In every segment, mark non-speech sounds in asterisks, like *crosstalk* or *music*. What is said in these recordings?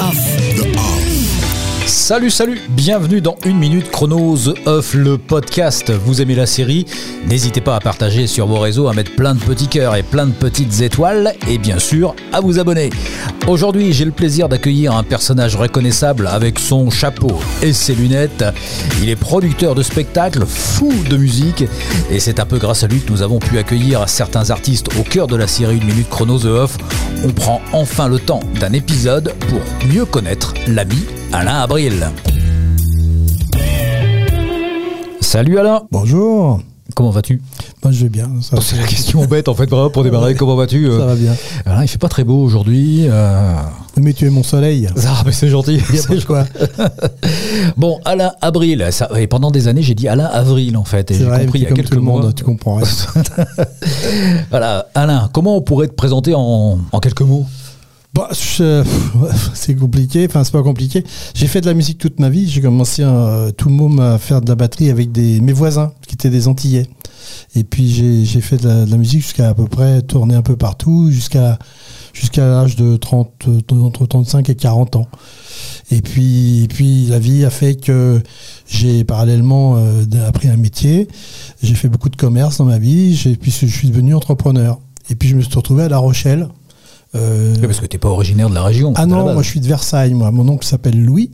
off. The off. Salut, salut, bienvenue dans Une Minute Chrono The Off, le podcast. Vous aimez la série? N'hésitez pas à partager sur vos réseaux, à mettre plein de petits cœurs et plein de petites étoiles, et bien sûr, à vous abonner. Aujourd'hui, j'ai le plaisir d'accueillir un personnage reconnaissable avec son chapeau et ses lunettes. Il est producteur de spectacles, fou de musique, et c'est un peu grâce à lui que nous avons pu accueillir certains artistes au cœur de la série Une Minute Chrono The Off. On prend enfin le temps d'un épisode pour mieux connaître l'ami Alain Abril. Salut Alain. Bonjour. Comment vas-tu? Moi je vais bien. ça- C'est la question bête en fait vraiment pour démarrer. Comment vas-tu euh? Ça va bien. Alain, il fait pas très beau aujourd'hui. euh. Mais tu es mon soleil. Ah, mais c'est gentil. *laughs* De quoi. *laughs* Bon, Alain Abril. Ça, et pendant des années, j'ai dit Alain Avril en fait. Et C'est j'ai compris il y a quelques mois. monde, tu comprends. *laughs* Voilà, Alain, comment on pourrait te présenter en, en quelques mots? Bah, je- *laughs* c'est compliqué, enfin c'est pas compliqué. J'ai fait de la musique toute ma vie. J'ai commencé euh, tout le monde à faire de la batterie avec mes voisins qui étaient des Antillais. Et puis j'ai fait de la, musique jusqu'à à peu près tourner un peu partout, jusqu'à l'âge de 30, euh, entre 35 et 40 ans. Et puis, la vie a fait que j'ai parallèlement euh, appris un métier. J'ai fait beaucoup de commerce dans ma vie. Puis je suis devenu entrepreneur. Et puis je me suis retrouvé à La Rochelle. Euh, Oui, Parce que t'es pas originaire de la région. ah non, moi je suis de Versailles, moi. Mon oncle s'appelle Louis.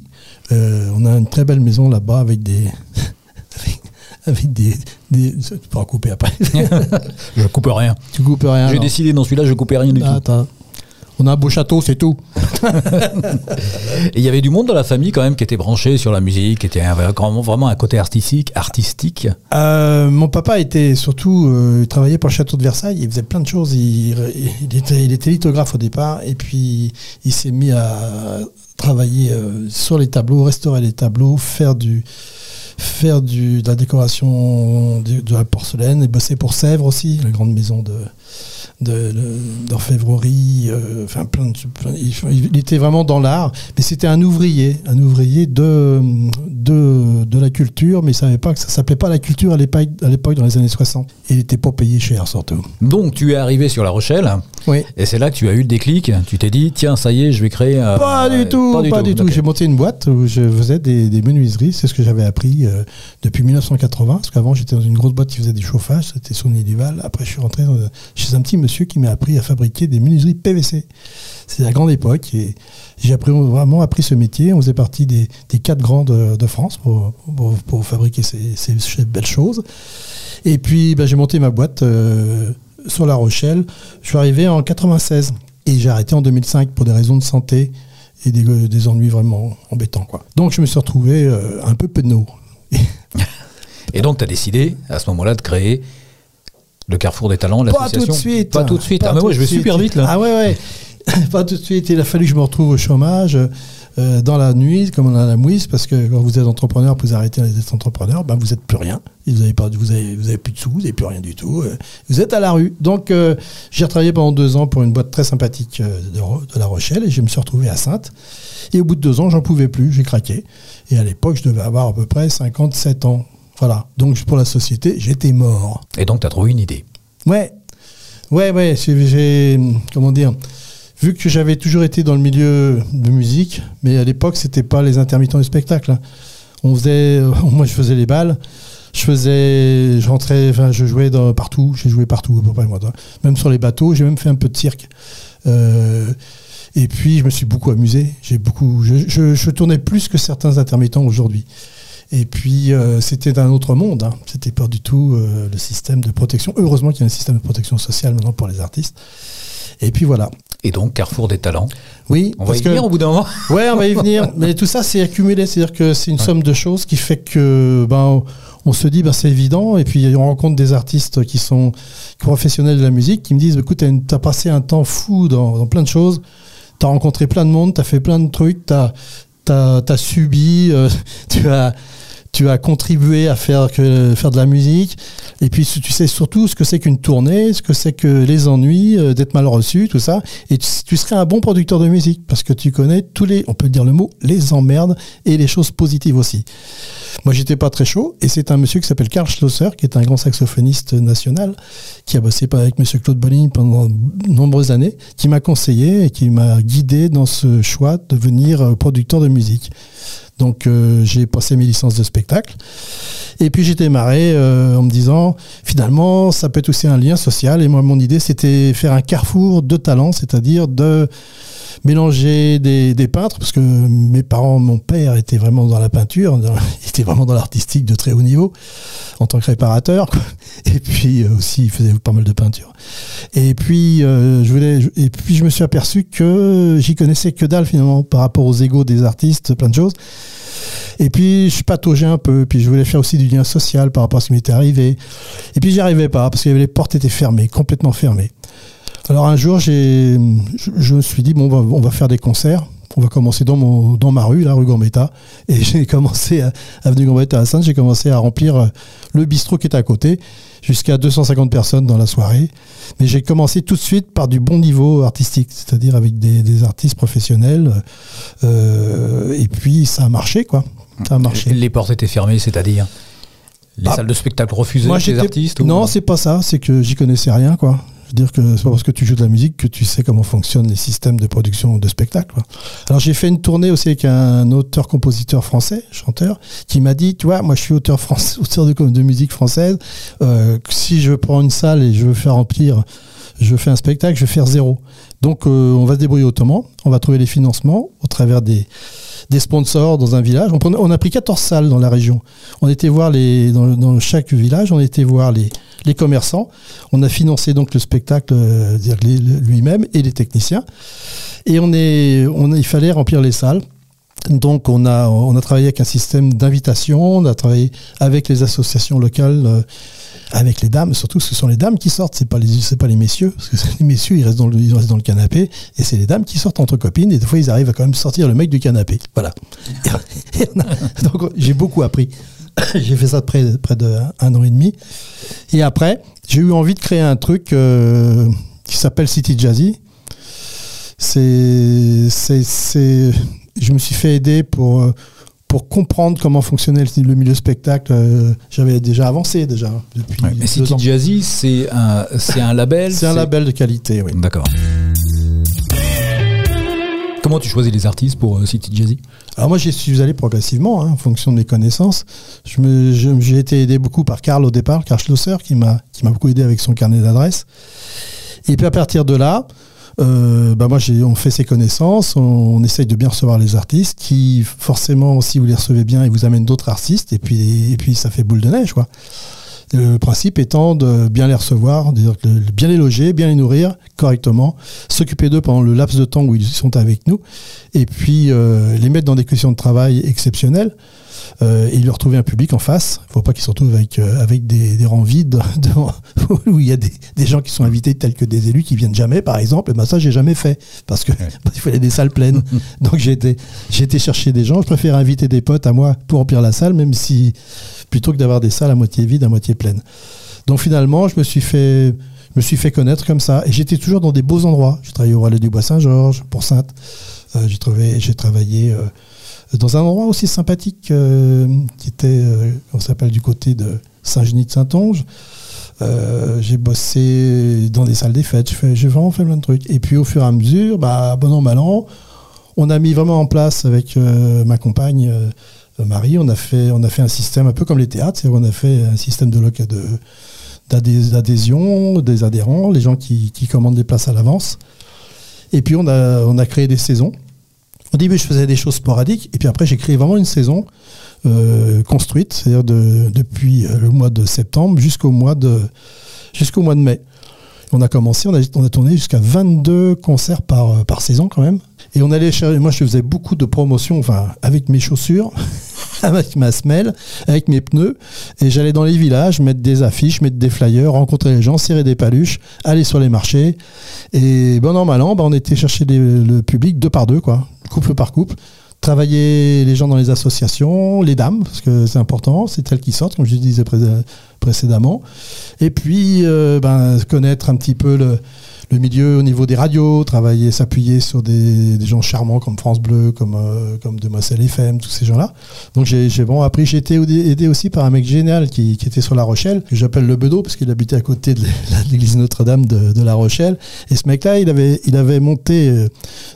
Euh, on a une très belle maison là-bas avec des. *laughs* avec, des. des tu pourras couper après. *laughs* Je coupe rien. tu coupes rien. J'ai décidé dans celui-là, je coupais rien du Ah, tout. On a un beau château, c'est tout. *laughs* Et il y avait du monde dans la famille quand même qui était branché sur la musique, qui était avait vraiment, vraiment un côté artistique, artistique. Euh, mon papa était surtout, euh, il travaillait pour le château de Versailles, il faisait plein de choses. Il, il était, il était lithographe au départ, et puis il s'est mis à travailler euh, sur les tableaux, restaurer les tableaux, faire du faire du, de la décoration de, de la porcelaine et bosser pour Sèvres aussi, la grande maison de- d'orfèvrerie, euh, enfin plein de, plein- il, il était vraiment dans l'art, mais c'était un ouvrier, un ouvrier de, de, de la culture, mais il savait pas que ça s'appelait pas la culture à l'époque, dans les années 60. Il était pas payé cher surtout. Donc tu es arrivé sur La Rochelle, Oui. et c'est là que tu as eu le déclic. Tu t'es dit, tiens, ça y est, je vais créer. euh, Pas du tout, pas du tout. J'ai monté une boîte où je faisais des, des menuiseries, c'est ce que j'avais appris euh, depuis 1980, parce qu'avant j'étais dans une grosse boîte qui faisait des chauffages, c'était Sony Duval. Après je suis rentré dans- chez un petit monsieur qui m'a appris à fabriquer des menuiseries PVC. C'est la grande époque et j'ai vraiment appris ce métier. On faisait partie des, quatre grands de, France pour, fabriquer ces, belles choses. Et puis bah, j'ai monté ma boîte euh, sur La Rochelle. Je suis arrivé en 96 et j'ai arrêté en 2005 pour des raisons de santé et des, des ennuis vraiment embêtants. Donc je me suis retrouvé euh, un peu penaud. *laughs* Et donc tu as décidé à ce moment-là de créer le Carrefour des Talents, Pas l'association. tout de suite. Pas tout de suite. Pas ah mais ouais, je vais suite. super vite là. Ah ouais, ouais. *laughs* pas tout de suite. Il a fallu que je me retrouve au chômage euh, dans la nuit, comme on a la mouise, parce que quand vous êtes entrepreneur, vous arrêtez d'être entrepreneur, ben vous n'êtes plus rien. Vous avez pas, vous avez, vous avez plus de sous, vous n'avez plus rien du tout. euh, Vous êtes à la rue. Donc euh, j'ai retravaillé pendant deux ans pour une boîte très sympathique de La Rochelle et je me suis retrouvé à Sainte. Et au bout de deux ans, j'en pouvais plus, j'ai craqué. Et à l'époque, je devais avoir à peu près 57 ans. Voilà. Donc pour la société, j'étais mort. Et donc tu as trouvé une idée. Ouais, ouais, ouais. J'ai, comment dire, vu que j'avais toujours été dans le milieu de musique, mais à l'époque c'était pas les intermittents du spectacle. hein. On faisait, euh, *laughs* moi je faisais les balles, je faisais, je rentrais, enfin je jouais dans, partout, j'ai joué partout à peu près moi, toi. même sur les bateaux, j'ai même fait un peu de cirque. Euh, et puis je me suis beaucoup amusé. J'ai beaucoup, je, je- je tournais plus que certains intermittents aujourd'hui. Et puis, euh, c'était un autre monde. Hein. C'était pas du tout euh, le système de protection. Heureusement qu'il y a un système de protection sociale maintenant pour les artistes. Et puis voilà. Et donc Carrefour des Talents. Oui, On va y que venir au bout d'un moment. ouais, on va y venir. *laughs* Mais tout ça, c'est accumulé. C'est-à-dire que c'est une somme de choses qui fait que ben on se dit ben c'est évident. Et puis on rencontre des artistes qui sont professionnels de la musique qui me disent écoute, t'as as passé un temps fou dans, dans plein de choses. T'as rencontré plein de monde, t'as fait plein de trucs, t'as as, subi, euh, *laughs* tu as tu as contribué à faire, de la musique, et puis tu sais surtout ce que c'est qu'une tournée, ce que c'est que les ennuis, euh, d'être mal reçu, tout ça, et tu, serais un bon producteur de musique, parce que tu connais tous les, on peut dire le mot, les emmerdes, et les choses positives aussi. Moi, j'étais pas très chaud. Et c'est un monsieur qui s'appelle Karl Schlosser, qui est un grand saxophoniste national, qui a bossé avec monsieur Claude Bolling pendant de nombreuses années, qui m'a conseillé et qui m'a guidé dans ce choix de devenir euh, producteur de musique. Donc euh, j'ai passé mes licences de spectacle. Et puis j'ai démarré euh, en me disant, finalement, ça peut être aussi un lien social. Et moi, mon idée, c'était faire un carrefour de talents, c'est-à-dire de mélanger des, peintres, parce que mes parents, mon père était vraiment dans la peinture, *laughs* il était vraiment dans l'artistique de très haut niveau, en tant que réparateur, et puis euh, aussi il faisait pas mal de peinture. Et puis, je voulais, et puis je me suis aperçu que j'y connaissais que dalle finalement par rapport aux égaux des artistes, plein de choses. Et puis, je pataugeais un peu. Puis, je voulais faire aussi du lien social par rapport à ce qui m'était arrivé. Et puis, j'y arrivais pas parce que les portes étaient fermées, complètement fermées. Alors, un jour, j'ai, je, me suis dit, bon, on va, faire des concerts. On va commencer dans, mon, dans ma rue, la rue Gambetta. Et *laughs* j'ai commencé, à avenue Gambetta à Sainte, j'ai commencé à remplir euh, le bistrot qui était à côté, jusqu'à 250 personnes dans la soirée. Mais j'ai commencé tout de suite par du bon niveau artistique, c'est-à-dire avec des, artistes professionnels. Euh, et puis, ça a marché, quoi. Ça a marché. Les portes étaient fermées, c'est-à-dire les bah, salles de spectacle refusaient les artistes Non, c'est pas ça. C'est que j'y connaissais rien, quoi. Je veux dire que c'est pas parce que tu joues de la musique que tu sais comment fonctionnent les systèmes de production de spectacle. Alors j'ai fait une tournée aussi avec un auteur-compositeur français, chanteur, qui m'a dit, tu vois, moi je suis auteur, français, *laughs* auteur de, de musique française. Euh, si je prends une salle et je veux faire remplir, je fais un spectacle, je vais faire zéro. Donc euh, on va se débrouiller autrement. On va trouver les financements au travers des des sponsors dans un village. On, a pris 14 salles dans la région. On était voir les, dans, chaque village, on était voir les, commerçants. On a financé donc le spectacle euh, lui-même et les techniciens. Et il fallait remplir les salles. Donc on a, on a travaillé avec un système d'invitation, on a travaillé avec les associations locales. Euh, avec les dames, surtout ce sont les dames qui sortent, c'est pas les c'est pas les messieurs, parce que *laughs* les messieurs ils restent dans le, ils restent dans le canapé, et c'est les dames qui sortent entre copines, et des fois ils arrivent à quand même sortir le mec du canapé. Voilà. *laughs* donc j'ai beaucoup appris. *coughs* j'ai fait ça près, près de un an et demi. Et après, j'ai eu envie de créer un truc euh, qui s'appelle City Jazzy. C'est, je me suis fait aider pour euh, pour comprendre comment fonctionnait le, milieu spectacle, euh, j'avais déjà avancé déjà depuis. mais City Jazzy, c'est un, c'est un label. C'est un label de qualité, oui. D'accord. Comment tu choisis les artistes pour euh, City Jazzy? Alors moi, j'y suis allé progressivement, hein, en fonction de mes connaissances. Je j'ai été aidé beaucoup par Karl au départ, Karl Schlosser, qui m'a, qui m'a beaucoup aidé avec son carnet d'adresses. Et puis à partir de là, euh, bah moi on fait ses connaissances, on, essaye de bien recevoir les artistes qui forcément si vous les recevez bien ils vous amènent d'autres artistes et puis ça fait boule de neige. Le principe étant de bien les recevoir, de bien les loger, bien les nourrir correctement, s'occuper d'eux pendant le laps de temps où ils sont avec nous, et puis euh, les mettre dans des conditions de travail exceptionnelles. Euh, et lui retrouver un public en face. Il ne faut pas qu'il se retrouve avec, euh, avec des, rangs vides *laughs* où il y a des, gens qui sont invités tels que des élus qui viennent jamais, par exemple. Et ben ça, j'ai jamais fait parce que *laughs* il fallait des salles pleines. *laughs* Donc j'ai été, j'ai été chercher des gens. Je préfère inviter des potes à moi pour remplir la salle, même si plutôt que d'avoir des salles à moitié vides, à moitié pleines. Donc finalement, je me suis fait me suis fait connaître comme ça. Et j'étais toujours dans des beaux endroits. J'ai travaillé au Relais du Bois Saint-Georges, pour Sainte. Euh, j'ai, j'ai travaillé dans un endroit aussi sympathique euh, qui était, euh, on s'appelle du côté de Saint-Genis de Saint-Onge. Euh, j'ai bossé dans des salles des fêtes, j'ai vraiment fait plein de trucs. Et puis au fur et à mesure, bah, bon an, mal an, on a mis vraiment en place avec ma compagne Marie, on a, fait, on a fait un système un peu comme les théâtres, on a fait un système de, d'adhésion, des adhérents, les gens qui, commandent des places à l'avance. Et puis on a, on créé des saisons. Au début, je faisais des choses sporadiques, et puis après, j'ai créé vraiment une saison euh, construite, c'est-à-dire depuis euh, le mois de septembre jusqu'au mois de, jusqu'au mois de mai. On a commencé, on a, on a tourné jusqu'à 22 concerts par, euh, par saison quand même. Et on allait moi je faisais beaucoup de promotions, enfin avec mes chaussures, *laughs* avec ma semelle, avec mes pneus, et j'allais dans les villages mettre des affiches, mettre des flyers, rencontrer les gens, serrer des paluches, aller sur les marchés. Et bon bah, on était chercher le public deux par deux, couple par couple travailler les gens dans les associations, les dames, parce que c'est important, c'est elles qui sortent, comme je disais précédemment. Et puis, euh, ben, connaître un petit peu le, le milieu au niveau des radios, travailler, s'appuyer sur des, gens charmants comme France Bleu, comme, euh, comme Demoiselle FM, tous ces gens-là. Donc j'ai bon appris, j'ai été aidé aussi par un mec génial qui, était sur La Rochelle, que j'appelle le Bedeau, parce qu'il habitait à côté de *laughs* l'église Notre-Dame de, de, La Rochelle. Et ce mec-là, il avait, il avait monté euh,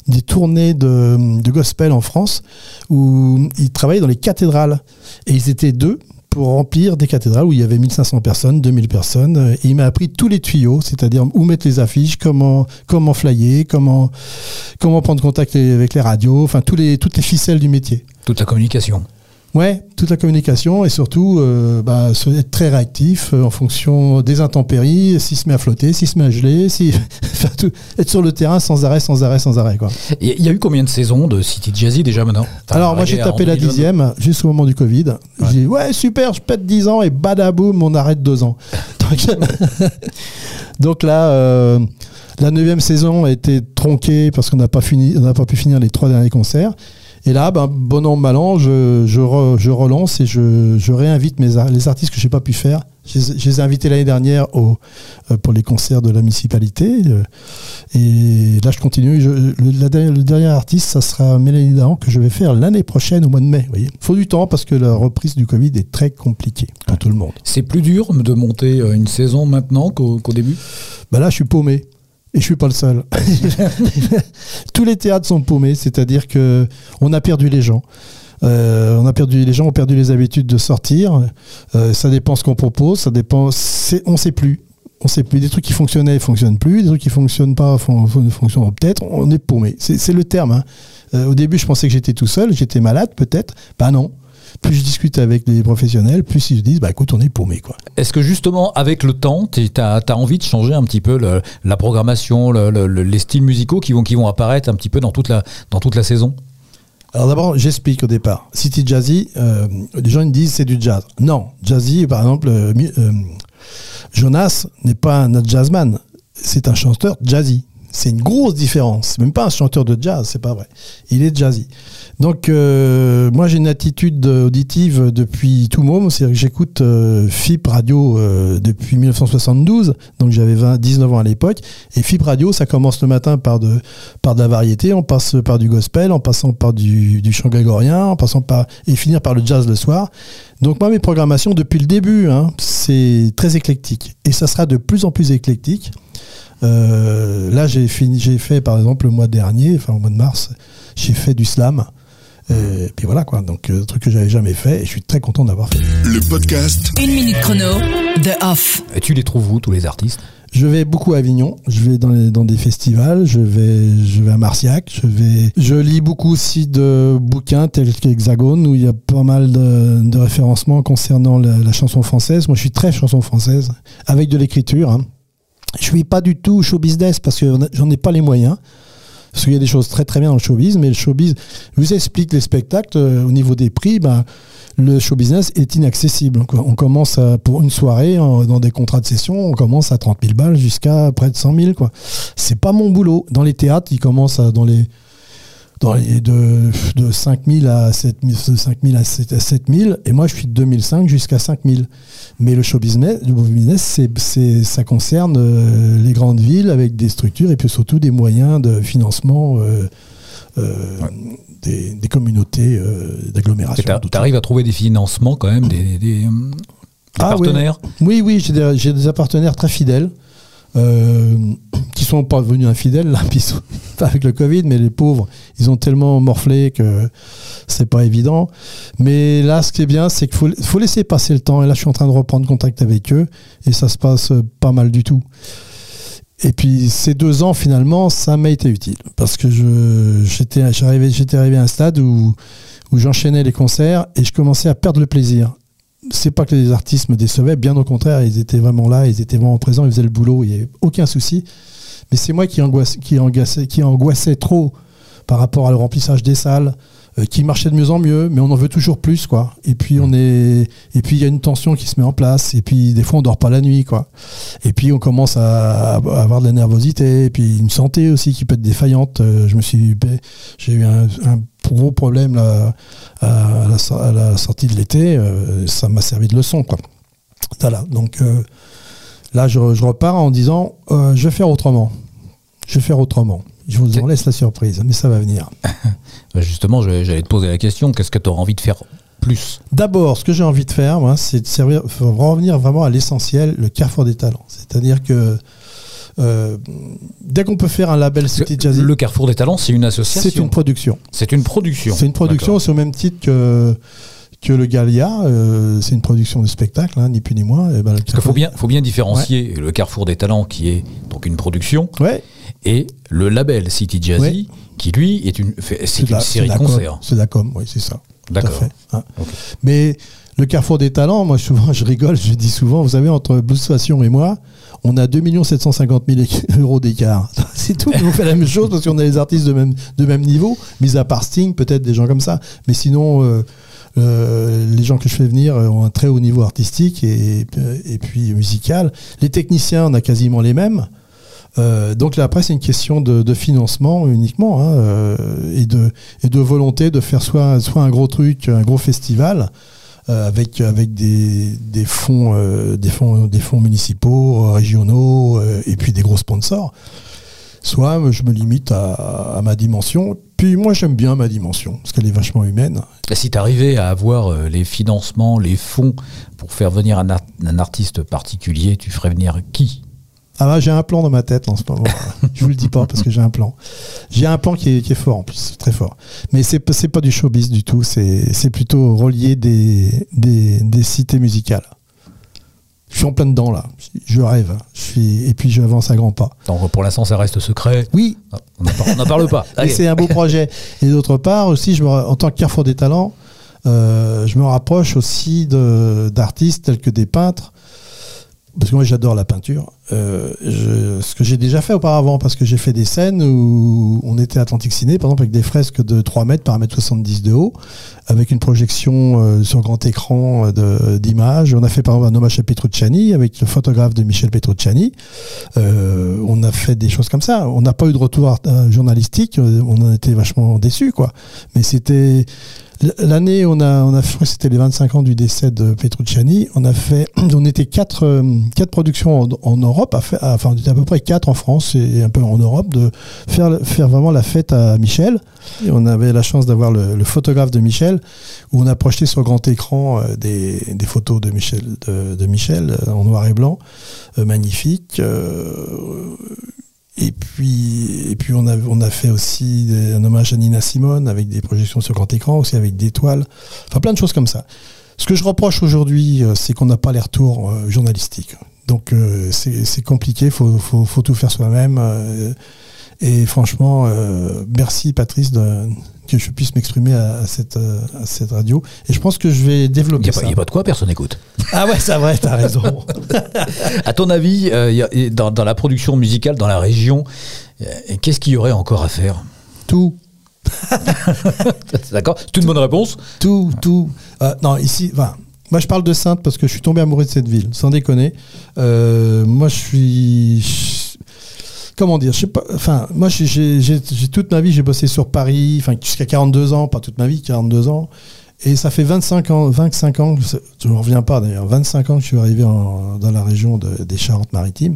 des tournées de, de gospel en France, où il travaillait dans les cathédrales. Et ils étaient deux, pour remplir des cathédrales où il y avait 1500 personnes, 2000 personnes. Et il m'a appris tous les tuyaux, c'est-à-dire où mettre les affiches, comment, comment flyer, comment, comment prendre contact avec les radios, enfin tous les, toutes les ficelles du métier. Toute la communication. Ouais, toute la communication et surtout euh, bah, être très réactif euh, en fonction des intempéries, s'il se met à flotter, s'il se met à geler, si... être sur le terrain sans arrêt, sans arrêt, sans arrêt. Il y a eu combien de sasaisons de City Jazzy déjà maintenant? Alors moi j'ai tapé la dixième juste au moment du Covid. J'ai dit ouais super, je pète 10 ans et badaboum, on arrête 2 ans. *laughs* *laughs* Donc, là... Euh, la neuvième saison a été tronquée parce qu'on n'a pas, fini, on n'a pas pu finir les trois derniers concerts. Et là, ben, bon an, mal an, je, je, relance et je, réinvite mes, les artistes que je n'ai pas pu faire. Je, les ai invités l'année dernière au, euh, pour les concerts de la municipalité. Euh, et là, je continue. le, le, dernier artiste, ça sera Mélanie Dahan que je vais faire l'année prochaine au mois de mai. Il faut du temps parce que la reprise du Covid est très compliquée pour tout le monde. C'est plus dur de monter euh, une saison maintenant qu'au début? Ben Là, je suis paumé. Et je suis pas le seul. *laughs* Tous les théâtres sont paumés, c'est-à-dire que on a perdu les gens. Euh, on a perdu les gens, ont perdu les habitudes de sortir. Euh, ça dépend ce qu'on propose, ça dépend. On sait plus. On sait plus. Des trucs qui fonctionnaient fonctionnent plus, des trucs qui fonctionnent pas fonctionnent peut-être. On est paumé. C'est le terme. Hein. Euh, au début, je pensais que j'étais tout seul, j'étais malade peut-être. Bah non plus je discute avec des professionnels, plus ils se disent, bah écoute, on est paumé. Quoi. Est-ce que justement, avec le temps, tu as, envie de changer un petit peu la programmation, les styles musicaux qui vont, apparaître un petit peu dans toute la saison? Alors d'abord, j'explique au départ. City Jazzy, euh, les gens disent c'est du jazz. Non, Jazzy, par exemple, euh, euh, Jonas n'est pas un jazzman, c'est un chanteur jazzy. C'est une grosse différence. C'est même pas un chanteur de jazz, c'est pas vrai. Il est jazzy. Donc, euh, moi, j'ai une attitude auditive depuis tout môme. C'est-à-dire j'écoute euh, FIP Radio euh, depuis 1972. Donc, j'avais 19 ans à l'époque. Et FIP Radio, ça commence le matin par de, la variété. On passe par du gospel, en passant par du, du chant grégorien, en passant par, et finir par le jazz le soir. Donc, moi, mes programmations, depuis le début, hein, c'est très éclectique. Et ça sera de plus en plus éclectique. Euh, là, j'ai fini, j'ai fait par exemple le mois dernier, enfin au mois de mars, j'ai fait du slam. Et puis voilà quoi, donc euh, un truc que j'avais jamais fait et je suis très content d'avoir fait. Le podcast. Une minute chrono, The Off. Et tu les trouves où tous les artistes? Je vais beaucoup à Avignon, je vais dans, dans, des festivals, je vais, je vais à Marciac, je vais, je lis beaucoup aussi de bouquins tels qu'Hexagone où il y a pas mal de, de référencements concernant la, la, chanson française. Moi, je suis très chanson française avec de l'écriture. Hein. Je suis pas du tout show business parce que j'en ai pas les moyens. Parce qu'il y a des choses très très bien dans le showbiz, mais le showbiz, je vous explique les spectacles, euh, au niveau des prix, ben, le show business est inaccessible. On commence pour une soirée, dans des contrats de session, on commence à 30 000 balles jusqu'à près de 100 000. Quoi. C'est pas mon boulot. Dans les théâtres, ils commencent dans les dans les de, de 5000 à 7000 5000 à 7000 et moi je suis de 2005 jusqu'à 5000 mais le show business, le business c'est, ça concerne euh, les grandes villes avec des structures et puis surtout des moyens de financement euh, euh, des, communautés d'agglomération. Tu arrives à trouver des financements quand même, des, ah partenaires? Oui, oui, j'ai, des, j'ai des partenaires très fidèles. Euh, qui sont pas devenus infidèles là, *laughs* avec le Covid, mais les pauvres, ils ont tellement morflé que c'est pas évident. Mais là, ce qui est bien, c'est qu'il faut, faut, laisser passer le temps. Et là, je suis en train de reprendre contact avec eux et ça se passe pas mal du tout. Et puis ces deux ans, finalement, ça m'a été utile parce que j'étais arrivé, arrivé à un stade où, où j'enchaînais les concerts et je commençais à perdre le plaisir c'est pas que les artistes me décevaient, bien au contraire, ils étaient vraiment là, ils étaient vraiment présents, ils faisaient le boulot, il n'y avait aucun souci. Mais c'est moi qui angoissais, qui, angoissais, qui angoissais trop par rapport à le remplissage des salles, euh, qui marchait de mieux en mieux, mais on en veut toujours plus, quoi. Et puis on est, et puis il y a une tension qui se met en place, et puis des fois on dort pas la nuit, quoi. Et puis on commence à, avoir de la nervosité, et puis une santé aussi qui peut être défaillante. Euh, je me suis, j'ai eu un, un gros problème là, à, la, sortie de l'été, euh, ça m'a servi de leçon. Quoi. Voilà, donc euh, là je, repars en disant euh, je vais faire autrement. Je vais faire autrement. Je vous en laisse la surprise, mais ça va venir. *laughs* Bah, Justement, j'allais te poser la question, qu'est-ce que tu auras envie de faire plus? D'abord, ce que j'ai envie de faire, moi, c'est de servir, revenir vraiment à l'essentiel, le carrefour des talents. C'est-à-dire que euh, dès qu'on peut faire un label City Jazzy, Le Carrefour des Talents, c'est une association. c'est une production. C'est une production. C'est une production, c'est au même titre que, que le Galia. euh, c'est une production de spectacle, hein, ni plus ni moins. Et ben, Parce qu'il faut bien, faut bien différencier le Carrefour des Talents, qui est donc une production, Ouais, et le label City Jazzy, qui lui est une, c'est une la- série de concerts. C'est la com, oui, c'est ça. D'accord. hein. Mais le carrefour des talents, moi souvent *laughs* je rigole, je dis souvent, vous savez, entre Blues Passion et moi, on a 2 750 000 euros d'écart. *laughs* C'est tout, on fait la même chose parce qu'on a les artistes de même, de même niveau, mis à part Sting, peut-être des gens comme ça. Mais sinon, euh, euh, les gens que je fais venir euh, ont un très haut niveau artistique et, et puis musical. Les techniciens, on a quasiment les mêmes. Euh, donc là, après, c'est une question de, financement uniquement hein, euh, et, de, et de volonté de faire soit, soit un gros truc, un gros festival euh, avec, avec des, des, fonds, euh, des, fonds, des fonds municipaux, euh, régionaux euh, et puis des gros sponsors. Soit euh, je me limite à ma dimension. Puis moi, j'aime bien ma dimension parce qu'elle est vachement humaine. Et Si tu arrivais à avoir euh, les financements, les fonds pour faire venir un, art- un artiste particulier, tu ferais venir qui? Ah bah, j'ai un plan dans ma tête en ce moment. *laughs* je vous le dis pas parce que j'ai un plan. J'ai un plan qui est, qui est fort en plus, très fort. Mais c'est pas- c'est pas du showbiz du tout. C'est plutôt relier des, des, des cités musicales. Je suis en plein dedans là. Je rêve. hein. Je suis et puis j'avance à grands pas. Donc, Pour l'instant, ça reste secret. Oui, Ah, On n'en parle pas. et c'est un beau projet. Et d'autre part aussi, je me, en tant que Carrefour des talents, euh, je me rapproche aussi d'artistes tels que des peintres. Parce que moi j'adore la peinture. Euh, ce que j'ai déjà fait auparavant, parce que j'ai fait des scènes où on était à Atlantic Ciné, par exemple avec des fresques de 3 mètres par 1 mètre 70 de haut, avec une projection euh, sur grand écran euh, d'images. On a fait par exemple un hommage à Petrucciani avec le photographe de Michel Petrucciani. On a fait des choses comme ça. On n'a pas eu de retour journalistique. On en était vachement déçus, quoi. Mais c'était l'année, on a, on a, c'était les 25 ans du décès de Petrucciani. On a fait, *clears throat* on était quatre, quatre productions en, en À- enfin, à peu près quatre en France et un peu en Europe, de faire, faire vraiment la fête à Michel. On avait la chance d'avoir le, photographe de Michel, où on a projeté sur grand écran euh, des, photos de Michel, de, Michel euh, en noir et blanc, euh, magnifiques. euh, et puis, et puis on, a, a fait aussi un hommage à Nina Simone avec des projections sur grand écran, aussi avec des toiles. Enfin, plein de choses comme ça. Ce que je reproche aujourd'hui, c'est qu'on n'a pas les retours journalistiques. Donc, euh, c'est compliqué, il faut, faut, faut tout faire soi-même. euh, et franchement, euh, merci Patrice de, que je puisse m'exprimer à, à cette, à cette radio. Et je pense que je vais développer n'y ça. il y a pas de quoi, personne n'écoute. Ah ouais, c'est vrai, t'as raison. *laughs* À ton avis, y a- dans, dans la production musicale, dans la région, qu'est-ce qu'il y aurait encore à faire? Tout. *laughs* D'accord C'est une bonne réponse. Tout, tout. Non, ici, enfin, moi je parle de Sainte parce que je suis tombé amoureux de cette ville, sans déconner. Euh, moi je suis. Comment dire je sais pas, Enfin, moi j'ai- toute ma vie j'ai bossé sur Paris, enfin jusqu'à 42 ans, pas toute ma vie, 42 ans. Et ça fait 25 ans, 25 ans, je- ne reviens pas d'ailleurs, 25 ans que je suis arrivé dans la région de- des Charentes-Maritimes.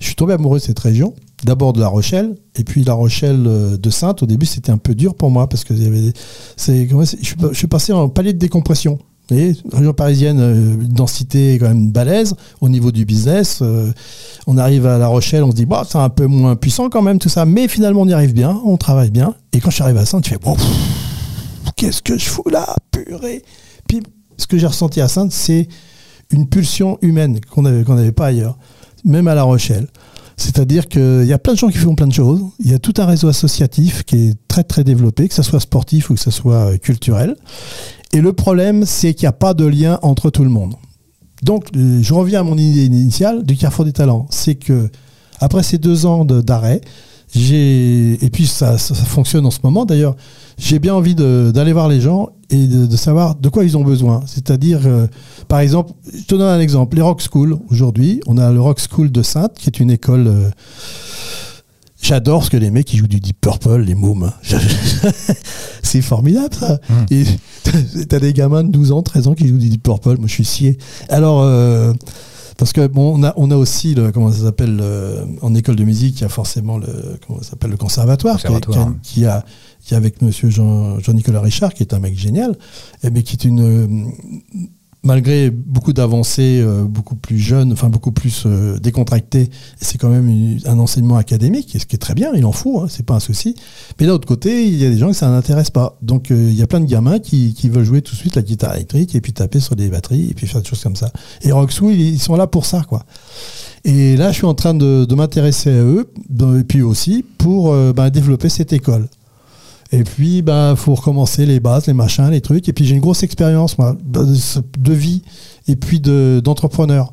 Je suis tombé amoureux de cette région, d'abord de La Rochelle, et puis La Rochelle euh, de Sainte. Au début, c'était un peu dur pour moi parce que je suis passé en palier de décompression. Vous région parisienne, euh, densité quand même balèze au niveau du business. euh, on arrive à La Rochelle, on se dit, bah, c'est un peu moins puissant quand même, tout ça. Mais finalement, on y arrive bien, on travaille bien. Et quand je suis arrivé à Sainte, je fais, qu'est-ce que je fous là, purée Puis, ce que j'ai ressenti à Sainte, c'est une pulsion humaine qu'on n'avait qu'on n'avait pas ailleurs, même à La Rochelle. C'est-à-dire qu'il y a plein de gens qui font plein de choses. Il y a tout un réseau associatif qui est très très développé, que ce soit sportif ou que ce soit euh, culturel. Et le problème, c'est qu'il n'y a pas de lien entre tout le monde. Donc, euh, je reviens à mon idée initiale du Carrefour des Talents. C'est que, après ces deux ans d'arrêt, j'ai et puis ça, fonctionne en ce moment d'ailleurs. J'ai bien envie d'aller voir les gens et de, de savoir de quoi ils ont besoin. C'est-à-dire, euh, par exemple, je te donne un exemple. Les Rock School aujourd'hui, on a le Rock School de Sainte, qui est une école. euh, J'adore ce que les mecs qui jouent du Deep Purple, les mômes. *laughs* C'est formidable ça. Et *laughs* t'as des gamins de 12 ans, 13 ans qui jouent du Deep Purple. Moi, je suis scié. Alors, euh, Parce que bon, on a, on a aussi le, comment ça s'appelle le- en école de musique, il y a forcément le comment ça s'appelle le conservatoire, qui Conservatoire. qui, a, qui a qui avec Monsieur Jean, Jean-Nicolas Richard, qui est un mec génial, et mais qui est une euh, malgré beaucoup d'avancées, euh, beaucoup plus jeune, enfin beaucoup plus euh, décontracté, et c'est quand même un enseignement académique, ce qui est très bien, il en faut, hein, c'est pas un souci. Mais d'un autre côté, il y a des gens que ça n'intéresse pas. Donc euh, il y a plein de gamins qui, veulent jouer tout de suite la guitare électrique et puis taper sur des batteries et puis faire des choses comme ça. Et Roxou, ils, ils sont là pour ça, quoi. Et là, je suis en train de, m'intéresser à eux, et puis aussi pour euh, ben, développer cette école. Et puis, ben, faut recommencer les bases, les machins, les trucs. Et puis, j'ai une grosse expérience, moi, de, de vie et puis de- d'entrepreneur.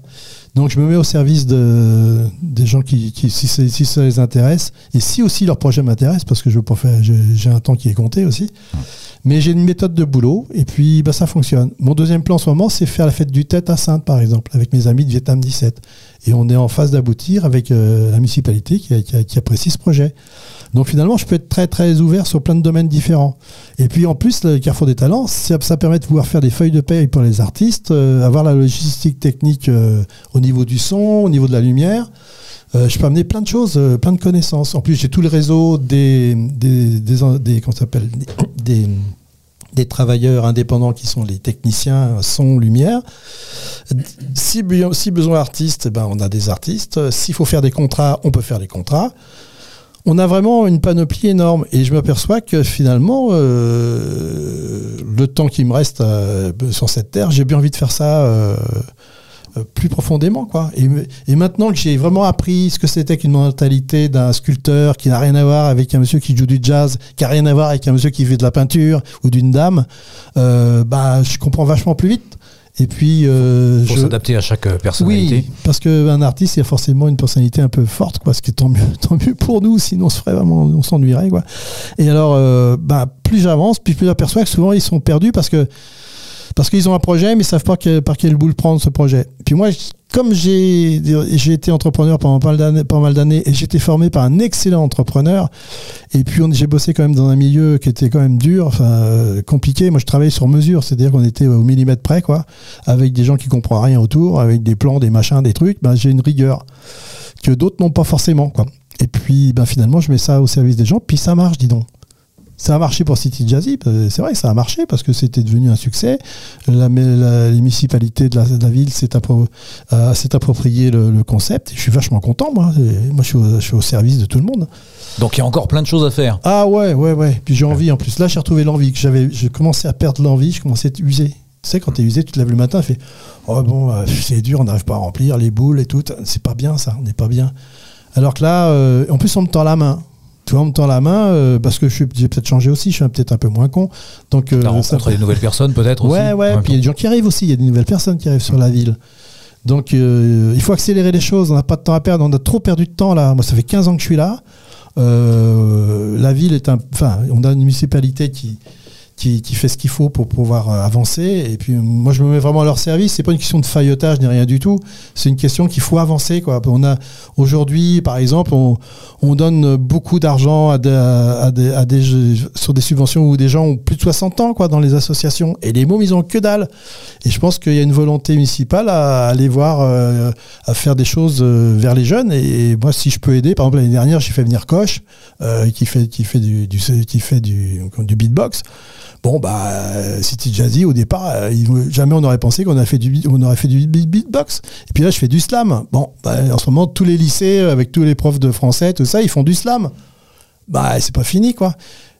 Donc, je me mets au service de, des gens qui, qui si, ça les intéresse, et si aussi leur projet m'intéresse, parce que je j'ai un temps qui est compté aussi. Mais j'ai une méthode de boulot, et puis ben, ça fonctionne. Mon deuxième plan en ce moment, c'est faire la fête du Tête à Sainte, par exemple, avec mes amis de Vietnam 17. Et on est en phase d'aboutir avec euh, la municipalité qui, apprécie ce projet. Donc finalement, je peux être très très ouvert sur plein de domaines différents. Et puis en plus, le Carrefour des Talents, ça, permet de pouvoir faire des feuilles de paye pour les artistes, euh, avoir la logistique technique euh, au niveau du son, au niveau de la lumière. Je peux amener plein de choses, plein de connaissances. En plus, j'ai tout le réseau des, des, des, comment des, des, travailleurs indépendants qui sont les techniciens son, lumière. Si, si besoin artiste, eh ben, on a des artistes. S'il faut faire des contrats, on peut faire des contrats. On a vraiment une panoplie énorme et je m'aperçois que finalement, euh, le temps qui me reste euh, sur cette terre, j'ai bien envie de faire ça euh, plus profondément. Quoi. Et, maintenant que j'ai vraiment appris ce que c'était qu'une mentalité d'un sculpteur qui n'a rien à voir avec un monsieur qui joue du jazz, qui n'a rien à voir avec un monsieur qui fait de la peinture ou d'une dame, euh, bah, je comprends vachement plus vite. Et puis, euh, Pour je- s'adapter à chaque euh, personnalité. oui, parce qu'un artiste, a forcément une personnalité un peu forte, quoi, ce qui est tant mieux, *laughs* tant mieux pour nous, sinon on se ferait vraiment, on s'ennuierait, quoi. Et alors, euh, bah, plus j'avance, plus je m'aperçois que souvent ils sont perdus parce que parce qu'ils ont un projet, mais ils savent pas par quel bout le prendre ce projet. Puis moi, comme j'ai été entrepreneur pendant pas mal d'années, et j'étais formé par un excellent entrepreneur, et puis j'ai bossé quand même dans un milieu qui était quand même dur, euh, compliqué. Moi, je travaillais sur mesure, c'est-à-dire qu'on était au millimètre près, quoi, avec des gens qui comprennent rien autour, avec des plans, des machins, des trucs. Ben, j'ai une rigueur que d'autres n'ont pas forcément. Et puis, ben, finalement, je mets ça au service des gens, puis ça marche, dis donc. Ça a marché pour City Jazzy, c'est vrai, ça a marché parce que c'était devenu un succès. La, la- les municipalités de la, de la ville s'est appro- euh, approprié le, le concept. Je suis vachement content, moi. Moi, je suis, au, je suis au service de tout le monde. Donc il y a encore plein de choses à faire. Ah ouais, ouais, ouais. Puis j'ai envie en plus. Là, j'ai retrouvé l'envie que j'avais. Je commençais à perdre l'envie, je commençais à être usé. Tu sais, quand t'es usé, tu te lèves le matin, tu fais Oh bon, euh, c'est dur, on n'arrive pas à remplir les boules et tout. C'est pas bien ça, on n'est pas bien. Alors que là, euh, en plus, on me tend la main. Tu vois, on me tend la main euh, parce que je suis- j'ai peut-être changé aussi, je suis peut-être un peu moins con. Donc, euh, rencontré des nouvelles personnes peut-être aussi Ouais, ouais, puis il y a des gens qui arrivent aussi, il y a des nouvelles personnes qui arrivent sur la ville. Donc euh, il faut accélérer les choses, on n'a pas de temps à perdre, on a trop perdu de temps là. Moi, ça fait 15 ans que je suis là. Euh, la ville est un. Enfin, on a une municipalité qui, qui, fait ce qu'il faut pour pouvoir euh, avancer. Et puis moi, je me mets vraiment à leur service. C'est pas une question de faillotage ni rien du tout. C'est une question qu'il faut avancer. Quoi. On a aujourd'hui, par exemple, on, on donne beaucoup d'argent à des, sur des subventions où des gens ont plus de 60 ans quoi, dans les associations. Et les mômes, ils ont que dalle. Et je pense qu'il y a une volonté municipale à aller voir, euh, à faire des choses euh, vers les jeunes. Et, moi, si je peux aider, par exemple l'année dernière, j'ai fait venir euh, qui fait qui fait du, qui fait du beatbox. Bon bah euh, City Jazzy au départ, euh, jamais on aurait pensé qu'on fait du on aurait fait du beat- beatbox. Et puis là, je fais du slam. Bon, bah, en ce moment, tous les lycées euh, avec tous les profs de français, tout ça, ils font du slam. Bah, c'est pas fini quoi.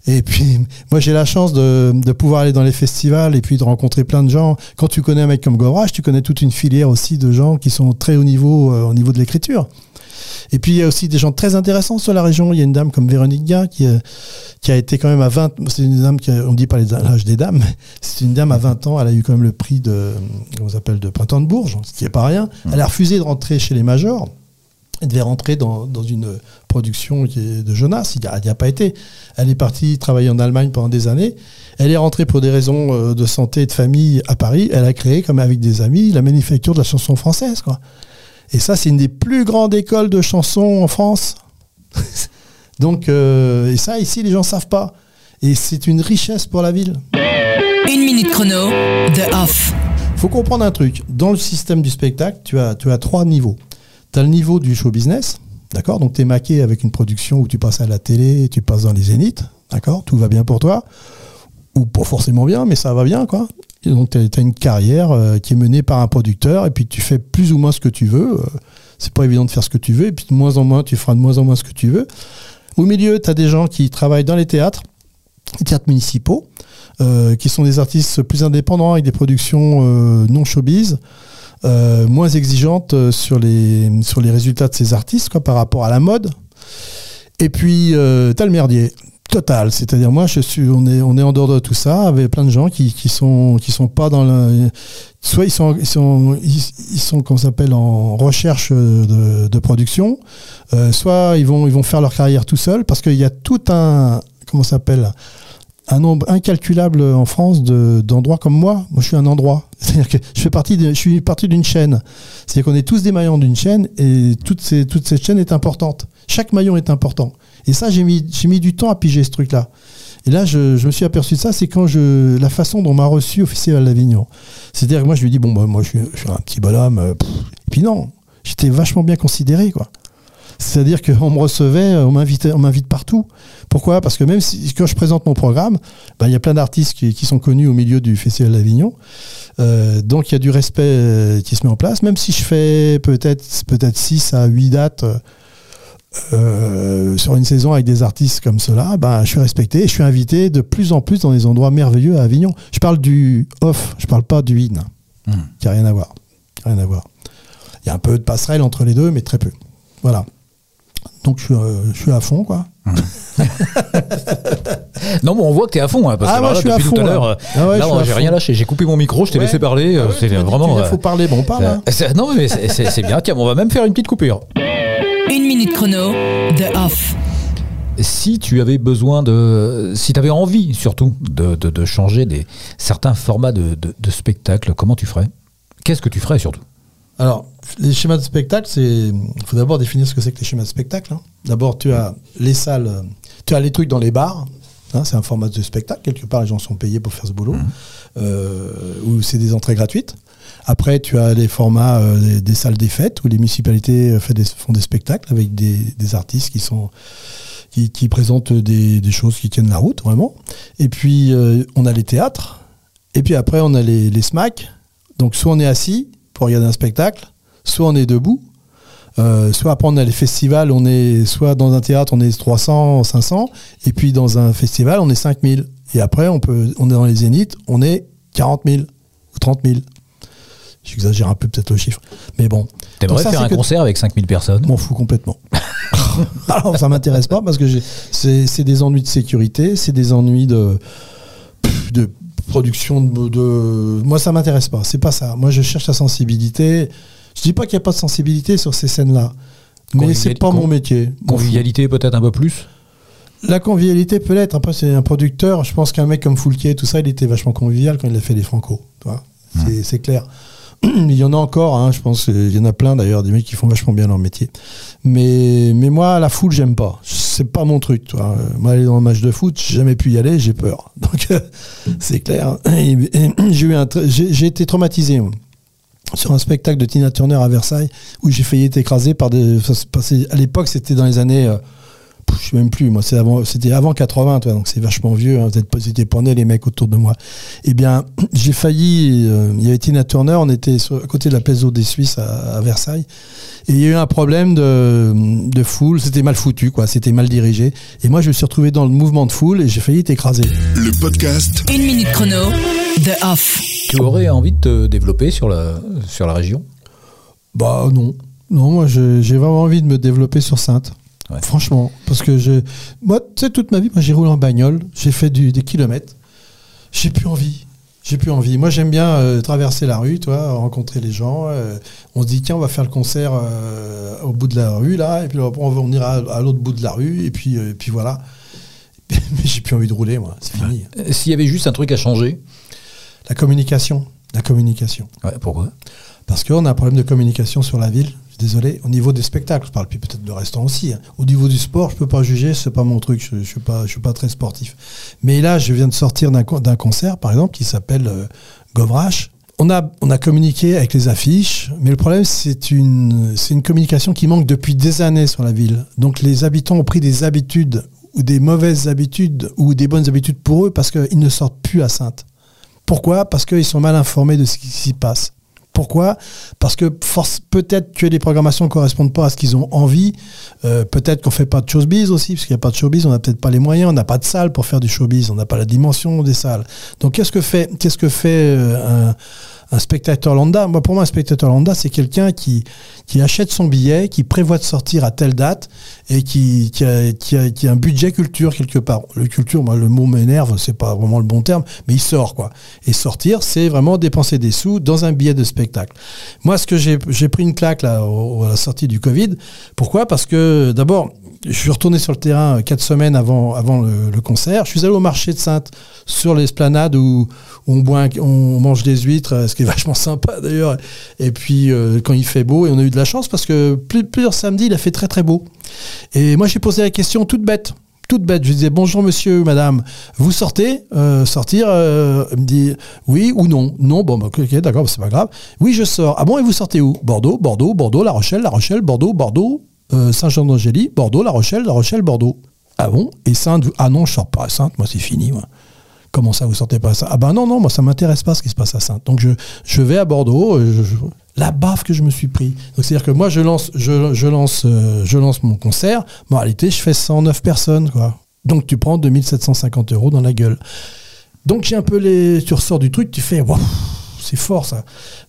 Et puis, *laughs* moi, j'ai la chance de, pouvoir aller dans les festivals et puis de rencontrer plein de gens. Quand tu connais un mec comme Govrach, tu connais toute une filière aussi de gens qui sont très haut niveau euh, au niveau de l'écriture. Et puis, il y a aussi des gens très intéressants sur la région. Il y a une dame comme Véronique Gain qui, euh, qui a été quand même à 20... C'est une dame qui... a- on dit pas l'âge des dames, mais c'est une dame à 20 ans. Elle a eu quand même le prix de... Ça s'appelle De Printemps de Bourges, ce qui est pas rien. Elle a refusé de rentrer chez les majors. Elle devait rentrer dans, dans une production de Jonas. Il n'y a, a pas été. Elle est partie travailler en Allemagne pendant des années. Elle est rentrée pour des raisons euh, de santé et de famille à Paris. Elle a créé, comme avec des amis, la manufacture de la chanson française. Quoi. Et ça, c'est une des plus grandes écoles de chansons en France. *laughs* Donc, euh, et ça, ici, les gens ne savent pas. Et c'est une richesse pour la ville. Une minute chrono, The Off. faut comprendre un truc. Dans le système du spectacle, tu as, tu as trois niveaux. Tu as le niveau du show business, d'accord? Donc tu es maqué avec une production où tu passes à la télé, tu passes dans les zéniths, d'accord? Tout va bien pour toi. Ou pas forcément bien, mais ça va bien, quoi. Donc tu as, une carrière euh, qui est menée par un producteur et puis tu fais plus ou moins ce que tu veux. Euh, c'est pas évident de faire ce que tu veux et puis de moins en moins, tu feras de moins en moins ce que tu veux. Au milieu, tu as des gens qui travaillent dans les théâtres, les théâtres municipaux, euh, qui sont des artistes plus indépendants avec des productions non showbiz. moins exigeantes sur les, sur les résultats de ces artistes quoi, par rapport à la mode. Et puis, euh, tu as le merdier total. C'est-à-dire, moi, je suis, on est, en dehors de tout ça, avec plein de gens qui, qui sont, qui sont pas dans le, soit ils sont, ils sont, ils, sont, qu'on s'appelle, en recherche de, production, euh, soit ils vont, ils vont faire leur carrière tout seuls, parce qu'il y a tout un, comment s'appelle, un nombre incalculable en France d'endroits comme moi. Moi, je suis un endroit. *laughs* C'est-à-dire que je fais partie, de, je suis partie d'une chaîne. C'est-à-dire qu'on est tous des maillons d'une chaîne et ces, toute cette chaîne est importante. Chaque maillon est important. Et ça, j'ai mis, mis du temps à piger ce truc-là. Et là, je, me suis aperçu de ça, c'est quand je, la façon dont on m'a reçu au Festival d'Avignon. C'est-à-dire que moi, je lui dis, bon, bah, moi, je suis, un petit bonhomme. Euh, et puis non, j'étais vachement bien considéré, quoi. C'est-à-dire qu'on me recevait, on m'invitait, on m'invite partout. Pourquoi? Parce que même si, quand je présente mon programme, bah, il y a plein d'artistes qui, sont connus au milieu du Festival d'Avignon. Euh, donc il y a du respect euh, qui se met en place. Même si je fais peut-être peut-être 6 à 8 dates euh, sur une saison avec des artistes comme cela, ben, je suis respecté et je suis invité de plus en plus dans des endroits merveilleux à Avignon. Je parle du off, je parle pas du in, hmm. qui n'a rien à voir. Rien à voir. Il y a un peu de passerelle entre les deux, mais très peu. Voilà. Donc je suis, euh, je suis à fond, quoi. Hmm. *laughs* non, mais on voit que tu es à fond. Hein, parce ah, que moi, je suis à fond, tout à l'heure, ah j'ai rien lâché. J'ai coupé mon micro, je t'ai laissé parler. Ah c'est vraiment. Il faut parler, bon, on parle. Hein. Non, mais c'est bien. Tiens, on va même faire une petite coupure. Une minute chrono, de off. Si tu avais besoin de. Si tu avais envie, surtout, de, de, changer des, certains formats de, de, spectacle, comment tu ferais? Qu'est-ce que tu ferais surtout? Alors, les schémas de spectacle, c'est. Il faut d'abord définir ce que c'est que les schémas de spectacle. Hein. D'abord, tu as les salles, tu as les trucs dans les bars. Hein, c'est un format de spectacle. Quelque part, les gens sont payés pour faire ce boulot. Mmh. Euh, ou c'est des entrées gratuites. Après, tu as les formats euh, des, salles des fêtes où les municipalités euh, font des spectacles avec des, artistes qui sont qui, présentent des, choses qui tiennent la route vraiment. Et puis euh, on a les théâtres. Et puis après on a les, les SMAC. Donc soit on est assis pour regarder un spectacle, soit on est debout. soit après on a les festivals, on est soit dans un théâtre on est 300, 500, et puis dans un festival on est 5000. Et après on peut, on est dans les zéniths, on est 40 000 ou 30 000. J'exagère un peu peut-être le chiffre. Mais bon. T'aimerais faire un concert avec 5000 personnes? M'en fous complètement. *laughs* Alors ça m'intéresse pas parce que c'est des ennuis de sécurité, c'est des ennuis de, de production de, Moi ça m'intéresse pas, c'est pas ça. Moi je cherche la sensibilité. Je dis pas qu'il n'y a pas de sensibilité sur ces scènes-là. Mais c'est pas mon métier. Convivialité peut-être un peu plus? La convivialité peut l'être. Après, c'est un producteur. Je pense qu'un mec comme Foulquier, tout ça, il était vachement convivial quand il a fait les Franco. Mmh. C'est clair. *clears throat* il y en a encore, hein, je pense, il y en a plein d'ailleurs, des mecs qui font vachement bien leur métier. Mais, moi, la foule, j'aime pas. C'est pas mon truc, toi. Moi, aller dans un match de foot, j'ai jamais pu y aller, j'ai peur. *laughs* Donc, c'est clair. *clears throat* J'ai été traumatisé. sur un spectacle de Tina Turner à Versailles où j'ai failli être écrasé par des. À l'époque, c'était dans les années euh, je sais même plus, moi, c'était avant, c'était avant 80, toi, donc c'est vachement vieux, hein, vous étiez pas nés les mecs autour de moi. Eh bien, *clears throat* j'ai failli, euh, il y avait Tina Turner, on était à côté de la Plaza des Suisses à, Versailles, et il y a eu un problème de, de foule, c'était mal foutu, quoi, c'était mal dirigé, et moi je me suis retrouvé dans le mouvement de foule et j'ai failli être écrasé. Le podcast. Une minute chrono, The Off. Tu aurais envie de te développer sur la, sur la région? Bah non. Non, moi j'ai vraiment envie de me développer sur Sainte. Franchement, parce que je, moi, tu sais, toute ma vie, moi, j'ai roulé en bagnole, j'ai fait du, des kilomètres. J'ai plus envie. J'ai plus envie. Moi, j'aime bien euh, traverser la rue, toi, rencontrer les gens. Euh, on se dit, tiens, on va faire le concert euh, au bout de la rue, là, et puis on, on ira à, l'autre bout de la rue, et puis, puis voilà. *laughs* Mais j'ai plus envie de rouler, moi. C'est fini. S'il y avait juste un truc à changer? La communication. La communication. pourquoi? Parce qu'on a un problème de communication sur la ville désolé, au niveau des spectacles, je parle puis peut-être de restaurant aussi. Hein. Au niveau du sport, je peux pas juger, c'est pas mon truc, je, ne suis pas, je suis pas très sportif. Mais là, je viens de sortir d'un concert, par exemple, qui s'appelle euh, Govrache on a, on a communiqué avec les affiches, mais le problème, c'est une, c'est une communication qui manque depuis des années sur la ville. Donc les habitants ont pris des habitudes, ou des mauvaises habitudes, ou des bonnes habitudes pour eux, parce qu'ils ne sortent plus à Sainte. Pourquoi? Parce qu'ils sont mal informés de ce qui s'y passe. Pourquoi? Parce que peut-être que les programmations ne correspondent pas à ce qu'ils ont envie. Euh, peut-être qu'on fait pas de showbiz aussi, parce qu'il n'y a pas de showbiz, on n'a peut-être pas les moyens, on n'a pas de salle pour faire du showbiz, on n'a pas la dimension des salles. Donc qu'est-ce que fait, qu'est-ce que fait euh, un un spectateur lambda, moi pour moi un spectateur lambda c'est quelqu'un qui, achète son billet, qui prévoit de sortir à telle date et qui, a, un budget culture quelque part. Le culture, moi le mot m'énerve, c'est pas vraiment le bon terme, mais il sort. Et sortir, c'est vraiment dépenser des sous dans un billet de spectacle. Moi ce que j'ai pris une claque à la sortie du Covid, pourquoi? Parce que d'abord je suis retourné sur le terrain quatre semaines avant, avant le, concert. Je suis allé au marché de Sainte, sur l'esplanade où, on, boit, on mange des huîtres, ce qui est *laughs* vachement sympa d'ailleurs. Et puis euh, quand il fait beau, et on a eu de la chance parce que plusieurs samedis, il a fait très très beau. Et moi j'ai posé la question toute bête toute bête. Je disais bonjour monsieur, madame, vous sortez euh, Sortir euh, Elle me dit oui ou non. Non, bon, bah, ok, d'accord, c'est pas grave. Oui, je sors. Ah bon, et vous sortez où? Bordeaux, Bordeaux, Bordeaux, La Rochelle, La Rochelle, Bordeaux, Bordeaux, euh, Saint-Jean-d'Angély, Bordeaux, La Rochelle, La Rochelle, Bordeaux. Ah bon? Et Sainte Ah non, je sors pas à Sainte, moi c'est fini. Comment ça, vous sortez pas à Sainte? Ah ben non, non, moi ça m'intéresse pas ce qui se passe à Sainte. Donc je, je vais à Bordeaux, euh, la baffe que je me suis pris. Donc c'est-à-dire que moi je lance, je, lance, euh, je lance mon concert, mais en réalité je fais 109 personnes. quoi. Donc tu prends 2750 euros dans la gueule. Donc un peu les. Tu ressors du truc, tu fais, c'est fort ça.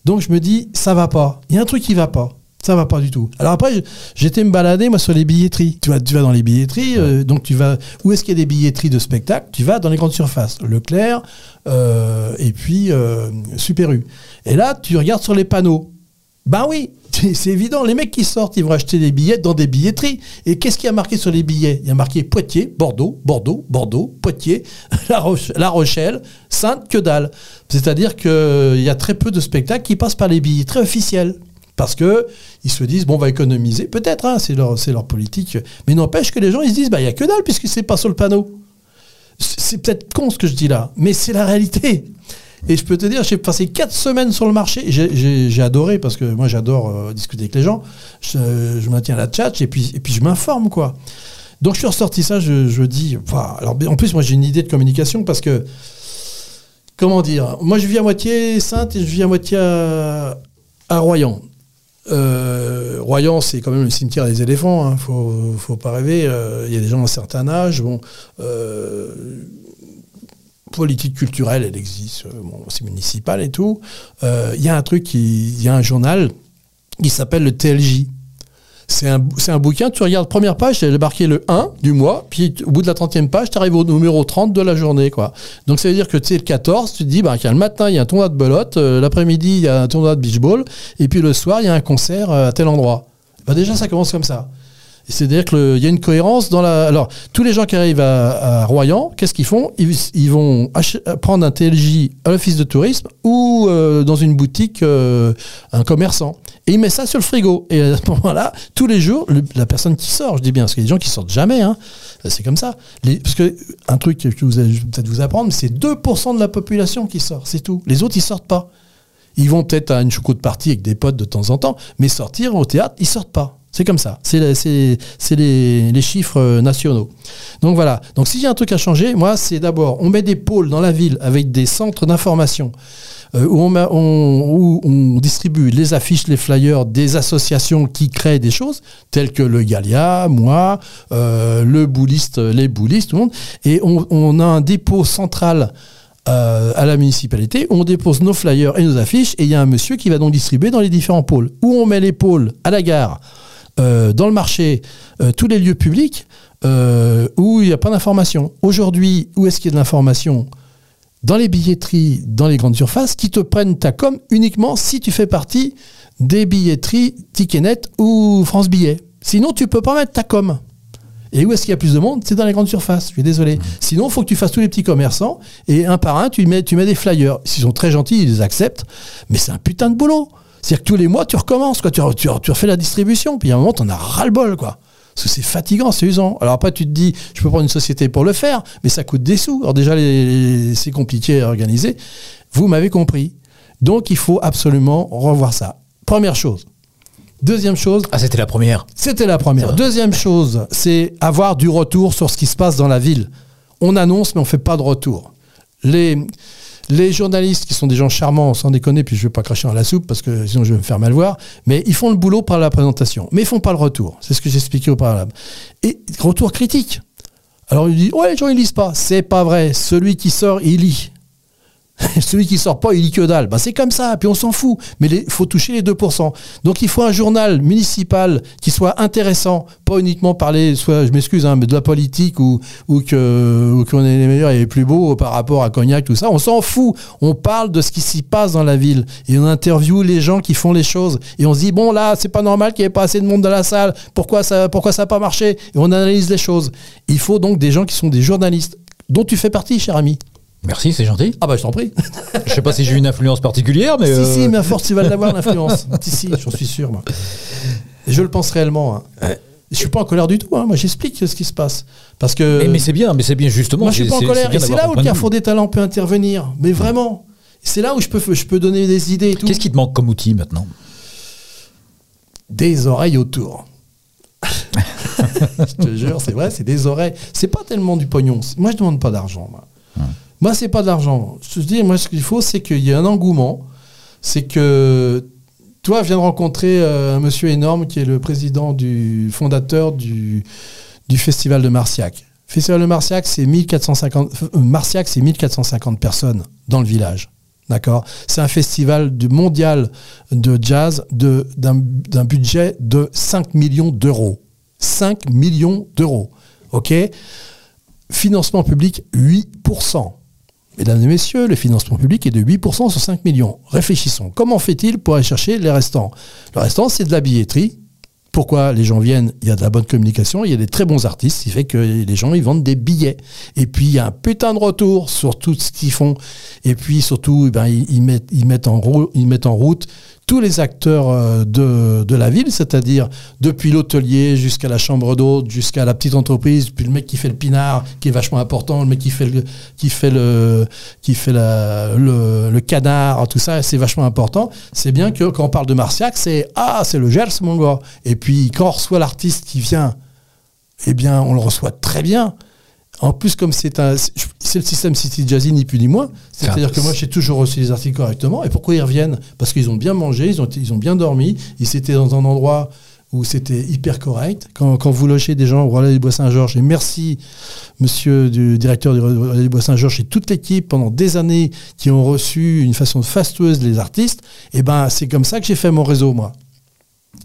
Donc je me dis, ça va pas. Il y a un truc qui va pas. Ça va pas du tout. Alors après, j'étais me balader moi sur les billetteries. Tu vas, tu vas dans les billetteries, euh, donc tu vas. Où est-ce qu'il y a des billetteries de spectacle? Tu vas dans les grandes surfaces, Leclerc euh, et puis euh, Super U. Et là, tu regardes sur les panneaux. Ben oui, *laughs* c'est évident. Les mecs qui sortent, ils vont acheter des billets dans des billetteries. Et qu'est-ce qu'il y a marqué sur les billets? Il y a marqué Poitiers, Bordeaux, Bordeaux, Bordeaux, Poitiers, *laughs* La, La Rochelle, Sainte, que dalle. C'est-à-dire qu'il y a très peu de spectacles qui passent par les billetteries officielles parce que ils se disent bon on va économiser peut-être hein, c'est leur politique. Mais n'empêche que les gens ils se disent bah il y a que dalle puisque c'est pas sur le panneau. C'est peut-être con ce que je dis là mais c'est la réalité. Et je peux te dire j'ai passé quatre semaines sur le marché. J'ai adoré parce que moi j'adore euh, discuter avec les gens. Je, maintiens la chat et puis je m'informe quoi. Donc je suis ressorti ça je, dis en plus moi j'ai une idée de communication parce que comment dire moi je vis à moitié Sainte et je vis à moitié à, à Royan euh, Royan, c'est quand même le cimetière des éléphants. Hein. Faut, faut pas rêver. Euh, il y a des gens d'un certain âge. Bon, euh, politique culturelle, elle existe. C'est municipal et tout. Il y a un truc, il y a un journal qui s'appelle le TLJ. C'est un, bouquin, tu regardes première page, tu marqué le 1 du mois, puis au bout de la 30e page, tu arrives au numéro 30 de la journée. Donc ça veut dire que tu sais, le 14, tu te dis, bah, le matin, il y a un tournoi de belote, euh, l'après-midi, il y a un tournoi de beach ball, et puis le soir, il y a un concert euh, à tel endroit. Bah, déjà, ça commence comme ça. C'est-à-dire qu'il y a une cohérence dans la. Alors, tous les gens qui arrivent à, Royan, qu'est-ce qu'ils font? Ils, vont prendre un TLJ à l'office de tourisme ou euh, dans une boutique, un commerçant. Et il met ça sur le frigo. Et à ce moment-là, tous les jours, la personne qui sort, je dis bien, parce qu'il y a des gens qui sortent jamais, hein, c'est comme ça. parce que un truc que vous allez peut-être vous apprendre, c'est 2% de la population qui sort, c'est tout. Les autres, ils sortent pas. Ils vont peut-être à une choucroute partie avec des potes de temps en temps, mais sortir au théâtre, ils sortent pas. C'est comme ça. C'est les, chiffres nationaux. Donc voilà. Donc y a un truc à changer, moi, c'est d'abord, on met des pôles dans la ville avec des centres d'information. Euh, où, on, distribue les affiches, les flyers des associations qui créent des choses, telles que le Galia, moi, euh, le bouliste, les boulistes, tout le monde. Et on, a un dépôt central euh, à la municipalité, où on dépose nos flyers et nos affiches, et il y a un monsieur qui va donc distribuer dans les différents pôles. Où on met les pôles à la gare, dans le marché, tous les lieux publics, où il n'y a pas d'information. Aujourd'hui, où est-ce qu'il y a de l'information? Dans les billetteries, dans les grandes surfaces, qui te prennent ta com uniquement si tu fais partie des billetteries Ticketnet ou France Billet. Sinon, tu peux pas mettre ta com. Et où est-ce qu'il y a plus de monde? C'est dans les grandes surfaces. Je suis désolé. Mmh. Sinon, il faut que tu fasses tous les petits commerçants et un par un, tu mets, tu mets des flyers. S'ils sont très gentils, ils les acceptent. Mais c'est un putain de boulot. C'est-à-dire que tous les mois, tu recommences. Quoi. Tu, tu, tu refais la distribution. Puis à un moment, tu en as ras-le-bol. Quoi. Parce que c'est fatigant, c'est usant. Alors après, tu te dis, je peux prendre une société pour le faire, mais ça coûte des sous. Alors déjà, c'est compliqué à organiser. Vous m'avez compris. Donc il faut absolument revoir ça. Première chose. Deuxième chose, Ah, c'était la première. c'était la première. Deuxième chose, c'est avoir du retour sur ce qui se passe dans la ville. On annonce, mais on fait pas de retour. Les, les journalistes, qui sont des gens charmants, sans déconner, puis je vais pas cracher dans la soupe parce que sinon je vais me faire mal voir, mais ils font le boulot par la présentation, mais ils font pas le retour. C'est ce que j'expliquais auparavant. Et retour critique. Alors il dit, ouais, les gens ils lisent pas. C'est pas vrai. Celui qui sort, il lit. *laughs* Celui qui sort pas, il lit que dalle. Bah, c'est comme ça, puis on s'en fout. Mais il faut toucher les 2%. Donc il faut un journal municipal qui soit intéressant, pas uniquement parler, soit, je m'excuse, hein, mais de la politique ou, ou qu'on est les meilleurs et les plus beaux par rapport à Cognac, tout ça. On s'en fout. On parle de ce qui s'y passe dans la ville. Et on interviewe les gens qui font les choses. Et on se dit, bon là, c'est pas normal qu'il n'y ait pas assez de monde dans la salle. Pourquoi ça pourquoi ça n'a pas marché? Et on analyse les choses. Il faut donc des gens qui sont des journalistes, dont tu fais partie, cher ami. Merci, c'est gentil. Ah bah je t'en prie. Je sais pas si j'ai une influence particulière, mais. Si, euh, si, mais à force, tu vas l'avoir l'influence. si, si, j'en suis sûr, moi. Je le pense réellement. Hein. Je suis pas en colère du tout. hein. Moi, j'explique ce qui se passe. Parce que. Mais, mais c'est bien, mais c'est bien justement. moi, je suis pas en colère. Et c'est là où le Carrefour des Talents peut intervenir. Mais vraiment. C'est là où je peux, je peux donner des idées et tout. Qu'est-ce qui te manque comme outil maintenant? Des oreilles autour. *laughs* je te jure, c'est vrai, c'est des oreilles. C'est pas tellement du pognon. Moi, je demande pas d'argent. Moi, moi c'est pas de l'argent. Je te dis, moi, ce qu'il faut, c'est qu'il y ait un engouement. C'est que toi, viens de rencontrer euh, un monsieur énorme qui est le président du fondateur du, festival de Marciac. Festival de Marciac, c'est 1450, euh, Marciac, c'est 1450 personnes dans le village. D'accord? C'est un festival du mondial de jazz d'un d'un budget de 5 millions d'euros. 5 millions d'euros. OK? Financement public, 8%. Mesdames et messieurs, le financement public est de 8% sur 5 millions. Réfléchissons. Comment fait-il pour aller chercher les restants? Le restant, c'est de la billetterie. Pourquoi les gens viennent? Il y a de la bonne communication, il y a des très bons artistes, ce qui fait que les gens ils vendent des billets. Et puis il y a un putain de retour sur tout ce qu'ils font. Et puis surtout, eh ben, ils, mettent en route tous les acteurs euh, de, la ville, c'est-à-dire depuis l'hôtelier jusqu'à la chambre d'hôte, jusqu'à la petite entreprise, puis le mec qui fait le pinard, qui est vachement important, le mec qui fait le, qui fait canard, tout ça, c'est vachement important. C'est bien que quand on parle de Marciac, c'est ah, c'est le Gers, mon gars. Et puis quand on reçoit l'artiste qui vient, eh bien, on le reçoit très bien. En plus, comme c'est un, c'est le système City Jazzy, ni plus ni moins. C'est-à-dire que moi, j'ai toujours reçu les articles correctement. Et pourquoi ils reviennent? Parce qu'ils ont bien mangé, ils ont, été- ils ont bien dormi, ils étaient dans un endroit où c'était hyper correct. Quand, quand vous logez des gens au Relais des Bois Saint-Georges, et merci, monsieur du directeur du Relais des Bois Saint-Georges et toute l'équipe pendant des années qui ont reçu une façon fastueuse les artistes, et ben c'est comme ça que j'ai fait mon réseau, moi.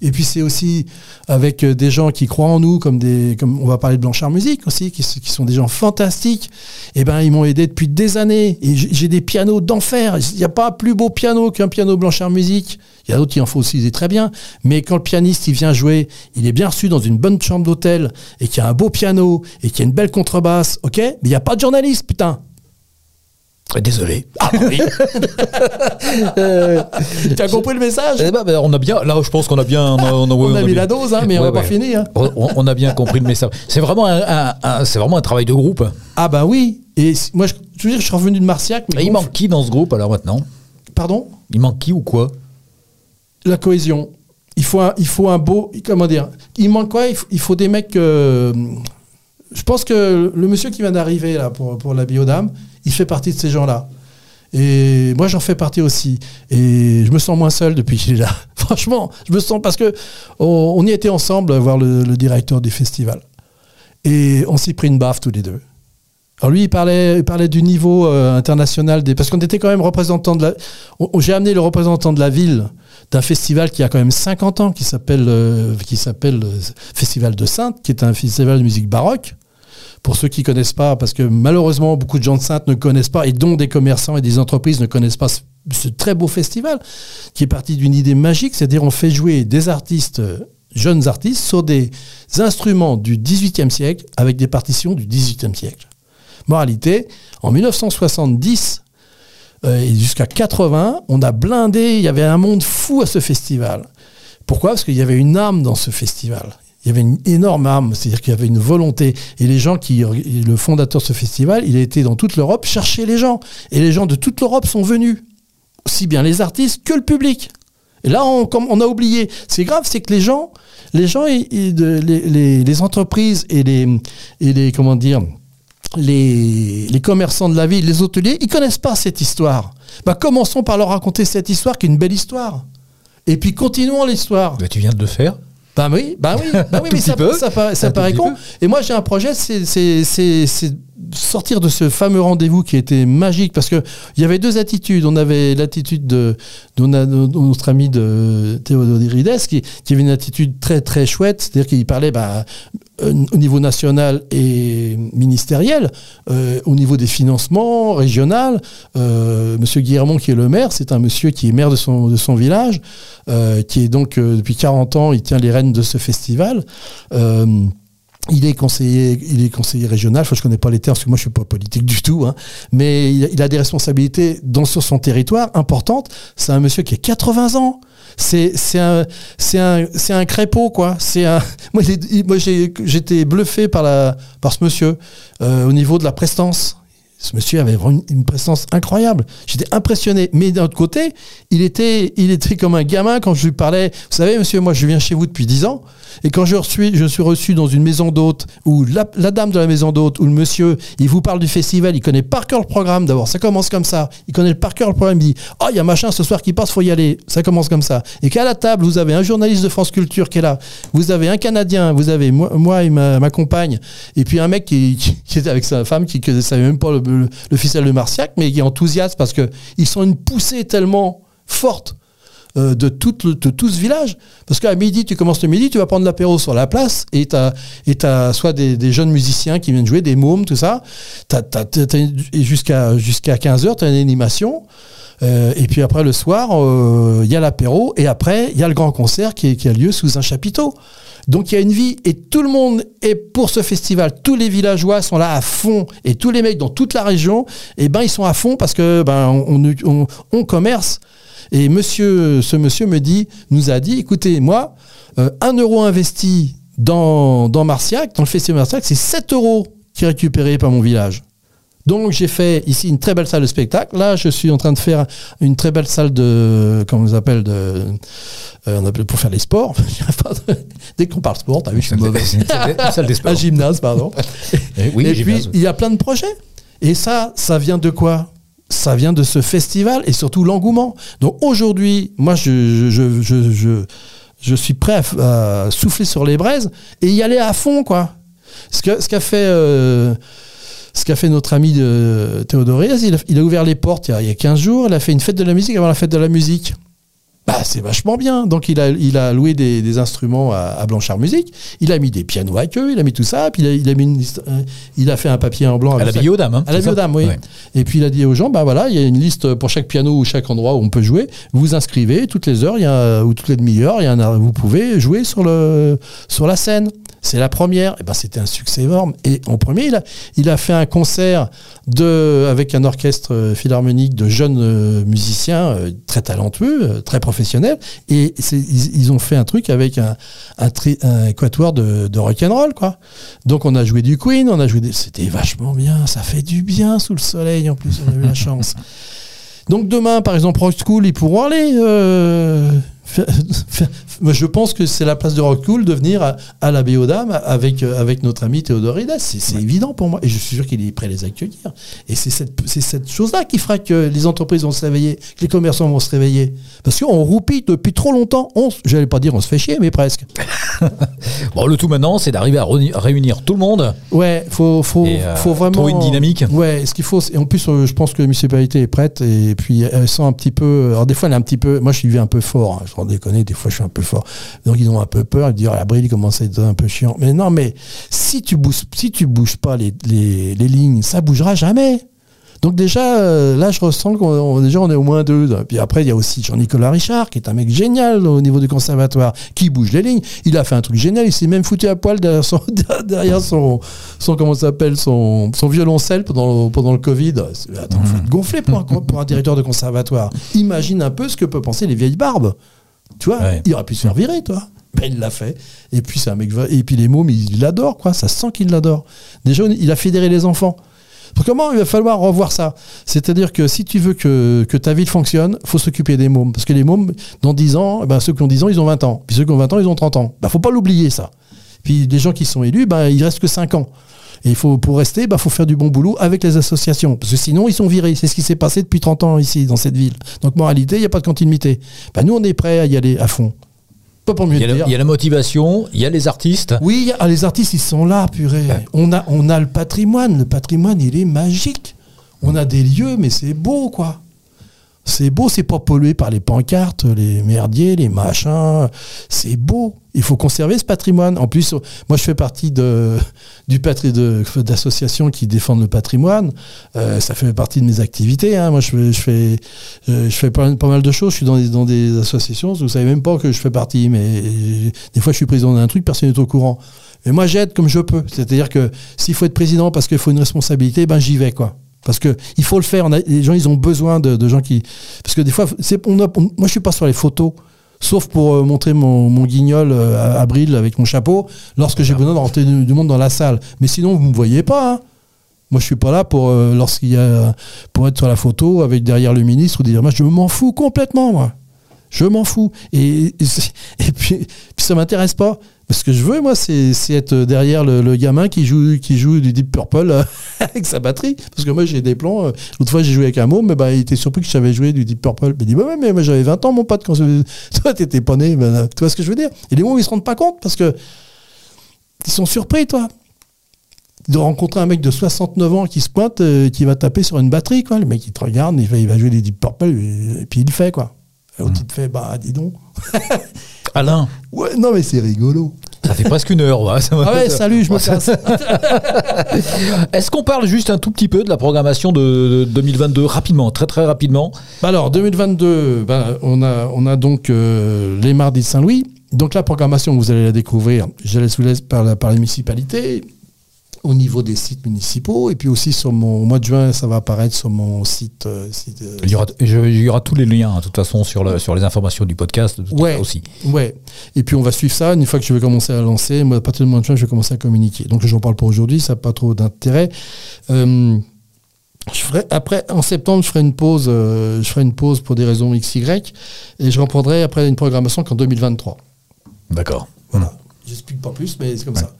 Et puis c'est aussi avec euh, des gens qui croient en nous, comme des, on va parler de Blanchard Musique aussi, qui, sont des gens fantastiques. Et ben ils m'ont aidé depuis des années. Et j'ai des pianos d'enfer. Il n'y a pas plus beau piano qu'un piano Blanchard Musique. Il y a d'autres qui en font aussi très bien. Mais quand le pianiste il vient jouer, il est bien reçu dans une bonne chambre d'hôtel et qu'il y a un beau piano et qu'il y a une belle contrebasse, ok? Mais il n'y a pas de journaliste, putain. Désolé. Ah oui. *laughs* tu as compris le message? Eh ben, ben, on a bien, là, je pense qu'on a bien, on a, on a- On on a a mis bien- la dose, hein, mais on Ouais, n'a pas ouais. fini. Hein. On, a bien compris le message. C'est vraiment un, un- un- c'est vraiment un travail de groupe. Ah bah oui. Et moi, je, je veux dire, je suis revenu de Marciac. Mais il manque qui dans ce groupe alors maintenant? Pardon? Il manque qui ou quoi? La cohésion. Il faut un, il faut un beau. Comment dire Il manque quoi? Il faut, il faut des mecs. euh, je pense que le monsieur qui vient d'arriver là pour, pour la biodame, il fait partie de ces gens-là. Et moi, j'en fais partie aussi. Et je me sens moins seul depuis qu'il est là. *laughs* Franchement, je me sens parce que on, y était ensemble voir le, directeur du festival. Et on s'y pris une baffe tous les deux. Alors lui, il parlait, il parlait du niveau euh, international des, parce qu'on était quand même représentant de la. J'ai amené le représentant de la ville d'un festival qui a quand même 50 ans, qui s'appelle euh, qui s'appelle euh, Festival de Sainte, qui est un festival de musique baroque. Pour ceux qui connaissent pas, parce que malheureusement beaucoup de gens de Sainte ne connaissent pas, et dont des commerçants et des entreprises ne connaissent pas ce, ce très beau festival, qui est parti d'une idée magique, c'est-à-dire on fait jouer des artistes, euh, jeunes artistes, sur des instruments du XVIIIe siècle avec des partitions du XVIIIe siècle. Moralité, en 1970 euh, et jusqu'à 80, on a blindé, il y avait un monde fou à ce festival. Pourquoi? Parce qu'il y avait une âme dans ce festival. Il y avait une énorme âme, c'est-à-dire qu'il y avait une volonté. Et les gens qui, le fondateur de ce festival, il a été dans toute l'Europe chercher les gens. Et les gens de toute l'Europe sont venus aussi bien les artistes que le public. Et là, on, a oublié. C'est grave, c'est que les gens, les gens, les, entreprises et les, les commerçants de la ville, les hôteliers, ils connaissent pas cette histoire. Bah, commençons par leur raconter cette histoire qui est une belle histoire. Et puis continuons l'histoire. Bah, tu viens de le faire. Bah oui, bah oui, bah oui *laughs* mais ça, petit peu. ça, paraît- ça con. peu. Et moi j'ai un projet, c'est sortir de ce fameux rendez-vous qui était magique parce que il y avait deux attitudes. On avait l'attitude de, notre ami de Théodorides qui, qui avait une attitude très très chouette, c'est-à-dire qu'il parlait bah, euh, au niveau national et ministériel, euh, au niveau des financements régional. Euh, monsieur Guillermont qui est le maire, c'est un monsieur qui est maire de son, de son village, qui est donc depuis 40 ans, il tient les rênes de ce festival. Il est conseiller, il est conseiller régional. Enfin, je connais pas les termes parce que moi je suis pas politique du tout, hein. mais il a, des responsabilités sur son territoire importantes. C'est un monsieur qui a 80 ans. C'est un c'est crépeau quoi. *laughs* Moi j'étais bluffé par la par ce monsieur euh, au niveau de la prestance. Ce monsieur avait vraiment une, une prestance incroyable. J'étais impressionné. Mais d'un autre côté, il était, il était comme un gamin quand je lui parlais. Vous savez, monsieur, moi, je viens chez vous depuis 10 ans. Et quand je suis, reçu dans une maison d'hôte où la, dame de la maison d'hôte ou le monsieur, il vous parle du festival, il connaît par cœur le programme. D'abord, ça commence comme ça. Il connaît par cœur le programme. Il dit, oh, il y a machin ce soir qui passe, faut y aller. Ça commence comme ça. Et qu'à la table, vous avez un journaliste de France Culture qui est là. Vous avez un Canadien. Vous avez moi, et ma, compagne. Et puis un mec qui, qui- était avec sa femme, qui ne savait même pas le, le, de Marciac, mais qui est enthousiaste parce que ils sont une poussée tellement forte euh, de, tout ce village. Parce qu'à midi, tu commences le midi, tu vas prendre l'apéro sur la place et tu as, soit des, jeunes musiciens qui viennent jouer, des mômes, tout ça. Jusqu'à jusqu'à 15h, tu as une animation. Euh, et puis après, le soir, euh, il y a l'apéro. Et après, il y a le grand concert qui, a lieu sous un chapiteau. Donc il y a une vie et tout le monde est pour ce festival. Tous les villageois sont là à fond et tous les mecs dans toute la région, et ben ils sont à fond parce que ben on commerce. Et monsieur, ce monsieur me dit, nous a dit, écoutez, moi, euh, un euro investi dans, dans Marciac, dans le festival Marciac, c'est 7 euros qui est récupéré par mon village. Donc j'ai fait ici une très belle salle de spectacle. Là, je suis en train de faire une très belle salle de, comment on appelle, de, euh, on appelle pour faire les sports. *laughs* Dès qu'on parle sport, t'as vu, je suis mauvais. *laughs* *laughs* Un gymnase, pardon. Eh Oui, et puis, il y a plein de projets. Et ça, ça vient de quoi? Ça vient de ce festival et surtout l'engouement. Donc aujourd'hui, moi, je, suis prêt à, souffler sur les braises et y aller à fond, quoi. Ce qu'a fait, euh, ce fait notre ami de il a, il a ouvert les portes il y, a, il y a 15 jours. Il a fait une fête de la musique avant la fête de la musique. Bah, c'est vachement bien. Donc, il a, il a loué des, des instruments à, à Blanchard Musique. Il a mis des pianos à queue, il a mis tout ça. Puis, il a, il a, mis une liste- euh, il a fait un papier en blanc. À la biodame. Hein, À la biodame, oui. Ouais. Et puis il a dit aux gens, bah voilà, il y a une liste pour chaque piano ou chaque endroit où on peut jouer. Vous inscrivez toutes les heures, il y a, ou toutes les demi-heures, il y a un- vous pouvez jouer sur le sur la scène. C'est la première. Et ben c'était un succès énorme. Et en premier, il a, il a fait un concert de avec un orchestre euh, philharmonique de jeunes euh, musiciens très talentueux, très professionnels. Et ils, ils ont fait un truc avec un un, tri- un quatuor de, de rock'n'roll quoi. Donc on a joué du Queen, on a joué des... C'était vachement bien, ça fait du bien sous le soleil en plus, on a eu la chance. *laughs* Donc demain, par exemple, Rock School, ils pourront aller. euh, je pense que c'est la place de Rock School de venir à, à la Béodame avec, euh, avec notre ami Théodorides. C'est c'est évident pour moi. Et je suis sûr qu'il est prêt à les accueillir. Et c'est cette, cette chose-là qui fera que les entreprises vont se réveiller, que les commerçants vont se réveiller. Parce qu'on roupille depuis trop longtemps. On, j'allais pas dire on se fait chier, mais presque. *laughs* Bon, le tout maintenant, c'est d'arriver à réuni- réunir tout le monde. Ouais, faut, faut, Et, euh, faut vraiment. trouver une dynamique. Ouais, ce qu'il faut. Et en plus, euh, je pense que la municipalité est prête. Et puis, elle sent un petit peu. Alors, des fois, elle est un petit peu. Moi, je suis un peu fort. hein, en déconner. Des fois, je suis un peu fort. Donc, ils ont un peu peur. Ils disent, ah, la brille commence à être un peu chiant. Mais non, mais si tu bouges, si tu bouges pas les, les, les lignes, ça bougera jamais. Donc déjà, euh, là, je ressens qu'on on- déjà on est au moins deux. Puis après, il y a aussi Jean-Nicolas Richard, qui est un mec génial au niveau du conservatoire, qui bouge les lignes. Il a fait un truc génial. Il s'est même foutu à poil derrière son, *laughs* derrière son, son comment s'appelle, son, son violoncelle pendant, pendant le Covid. Attends, faut être gonflé pour un, pour un directeur de conservatoire. Imagine un peu ce que peuvent penser les vieilles barbes. Tu vois, Ouais. il aurait pu se faire virer, toi. Ben, il l'a fait. Et puis, c'est un mec. Et puis, les mômes, il l'adore, quoi. Ça sent qu'il l'adore. Déjà, il a fédéré les enfants. comment il va falloir revoir ça? C'est-à-dire que si tu veux que, que ta ville fonctionne, faut s'occuper des mômes. Parce que les mômes, dans 10 ans, ben, ceux qui ont 10 ans, ils ont 20 ans. Puis ceux qui ont 20 ans, ils ont 30 ans. Ben, faut pas l'oublier, ça. Puis les gens qui sont élus, ben, il reste que 5 ans. Et il faut, pour rester, il ben, faut faire du bon boulot avec les associations. Parce que sinon, ils sont virés. C'est ce qui s'est passé depuis 30 ans ici, dans cette ville. Donc, moralité, il n'y a pas de continuité. Ben, nous, on est prêts à y aller à fond. Pas pour mieux Il y, a la, dire. il y a la motivation, il y a les artistes. Oui, a- ah, les artistes, ils sont là, purée. On, a, on a le patrimoine. Le patrimoine, il est magique. On a des lieux, mais c'est beau, quoi. C'est beau, c'est pas pollué par les pancartes, les merdiers, les machins. C'est beau. Il faut conserver ce patrimoine. En plus, moi, je fais partie d'associations qui défendent le patrimoine. Euh, ça fait partie de mes activités. hein. Moi, je fais, fais pas, mal de choses. Je suis dans des, associations. Vous savez même pas que je fais partie, mais des fois, je suis président d'un truc, personne n'est au courant. Mais moi, j'aide comme je peux. C'est-à-dire que s'il faut être président parce qu'il faut une responsabilité, ben j'y vais. Parce que il faut le faire. Les gens, ils ont besoin de, gens qui. Parce que des fois, on a- moi, je suis pas sur les photos, sauf pour euh, montrer mon, guignol euh, à, à Bril avec mon chapeau, lorsque j'ai besoin de rentrer du, monde dans la salle. Mais sinon, vous me voyez pas. hein. Moi, je suis pas là pour euh, lorsqu'il y a pour être sur la photo avec derrière le ministre ou dire moi, je m'en fous complètement, moi. Je m'en fous. Et, et puis, puis ça m'intéresse pas. Ce que je veux, moi, c'est être derrière le, gamin qui joue, qui joue du Deep Purple euh, *laughs* avec sa batterie. Parce que moi, j'ai des plans. euh, L'autre fois, j'ai joué avec un môme, mais bah, il était surpris que je savais jouer du Deep Purple. Il dit, bah ouais, mais j'avais 20 ans, mon pote, quand je... *laughs* toi, t'étais pas né. Ben, tu vois ce que je veux dire? Et les mômes, ils se rendent pas compte parce que ils sont surpris, toi. De rencontrer un mec de 69 ans qui se pointe, qui va taper sur une batterie, quoi. Le mec, il te regarde, il va, jouer des Deep Purple, et, et puis il le fait, quoi. Et l'autre, il te fait, bah, dis donc. *laughs* Alain, Ouais, non, mais c'est rigolo. ça fait presque une heure. ouais. Ça Ah ouais, salut, je me casse. *laughs* Est-ce qu'on parle juste un tout petit peu de la programmation de, de 2022 rapidement, très très rapidement? Bah alors, 2022, bah, on, a, on a donc euh, les mardis de Saint-Louis. Donc la programmation, vous allez la découvrir, je vous laisse par, la, par les municipalités, au niveau des sites municipaux, et puis aussi sur mon au mois de juin, ça va apparaître sur mon site. euh, site, euh, Il y aura, je- il y aura tous les liens, hein, de toute façon, sur, le, sur les informations du podcast Ouais. aussi. Ouais. Et puis on va suivre ça. Une fois que je vais commencer à lancer, moi, à partir du mois de juin, je vais commencer à communiquer. Donc j'en parle pour aujourd'hui, ça n'a pas trop d'intérêt. Euh, je ferai, après, en septembre, je ferai une pause. euh, je ferai une pause pour des raisons XY, et je reprendrai après une programmation qu'en 2023. D'accord. Voilà. J'explique pas plus, mais c'est comme ça.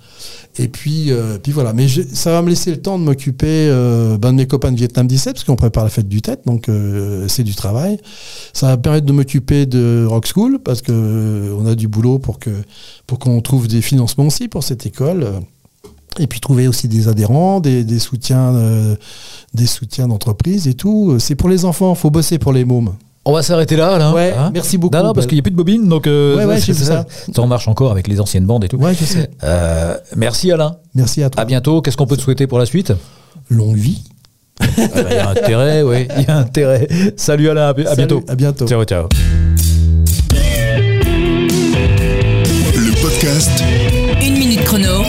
Et puis, euh, puis voilà. Mais ça va me laisser le temps de m'occuper euh, ben, de mes copains de Vietnam 17, parce qu'on prépare la fête du tête, donc euh, c'est du travail. Ça va me permettre de m'occuper de Rock School, parce que euh, on a du boulot pour qu'on trouve des financements aussi pour cette école. Et puis trouver aussi des adhérents, des, soutiens, des d'entreprise et tout. C'est pour les enfants, faut bosser pour les mômes. On va s'arrêter là, Alain. Ouais, hein merci beaucoup. Non, non, parce qu'il n'y a plus de bobine, donc euh, Ouais, ça. ça en marche encore avec les anciennes bandes et tout. Ouais, je sais. Euh, merci Alain. Merci à toi. À bientôt. Qu'est-ce qu'on peut te souhaiter pour la suite? Longue vie. Ah bah, Il y a intérêt, oui. Il y a intérêt. Salut Alain, à, bi- à Salut, bientôt. À bientôt. Ciao, ciao. Le podcast Une minute chrono,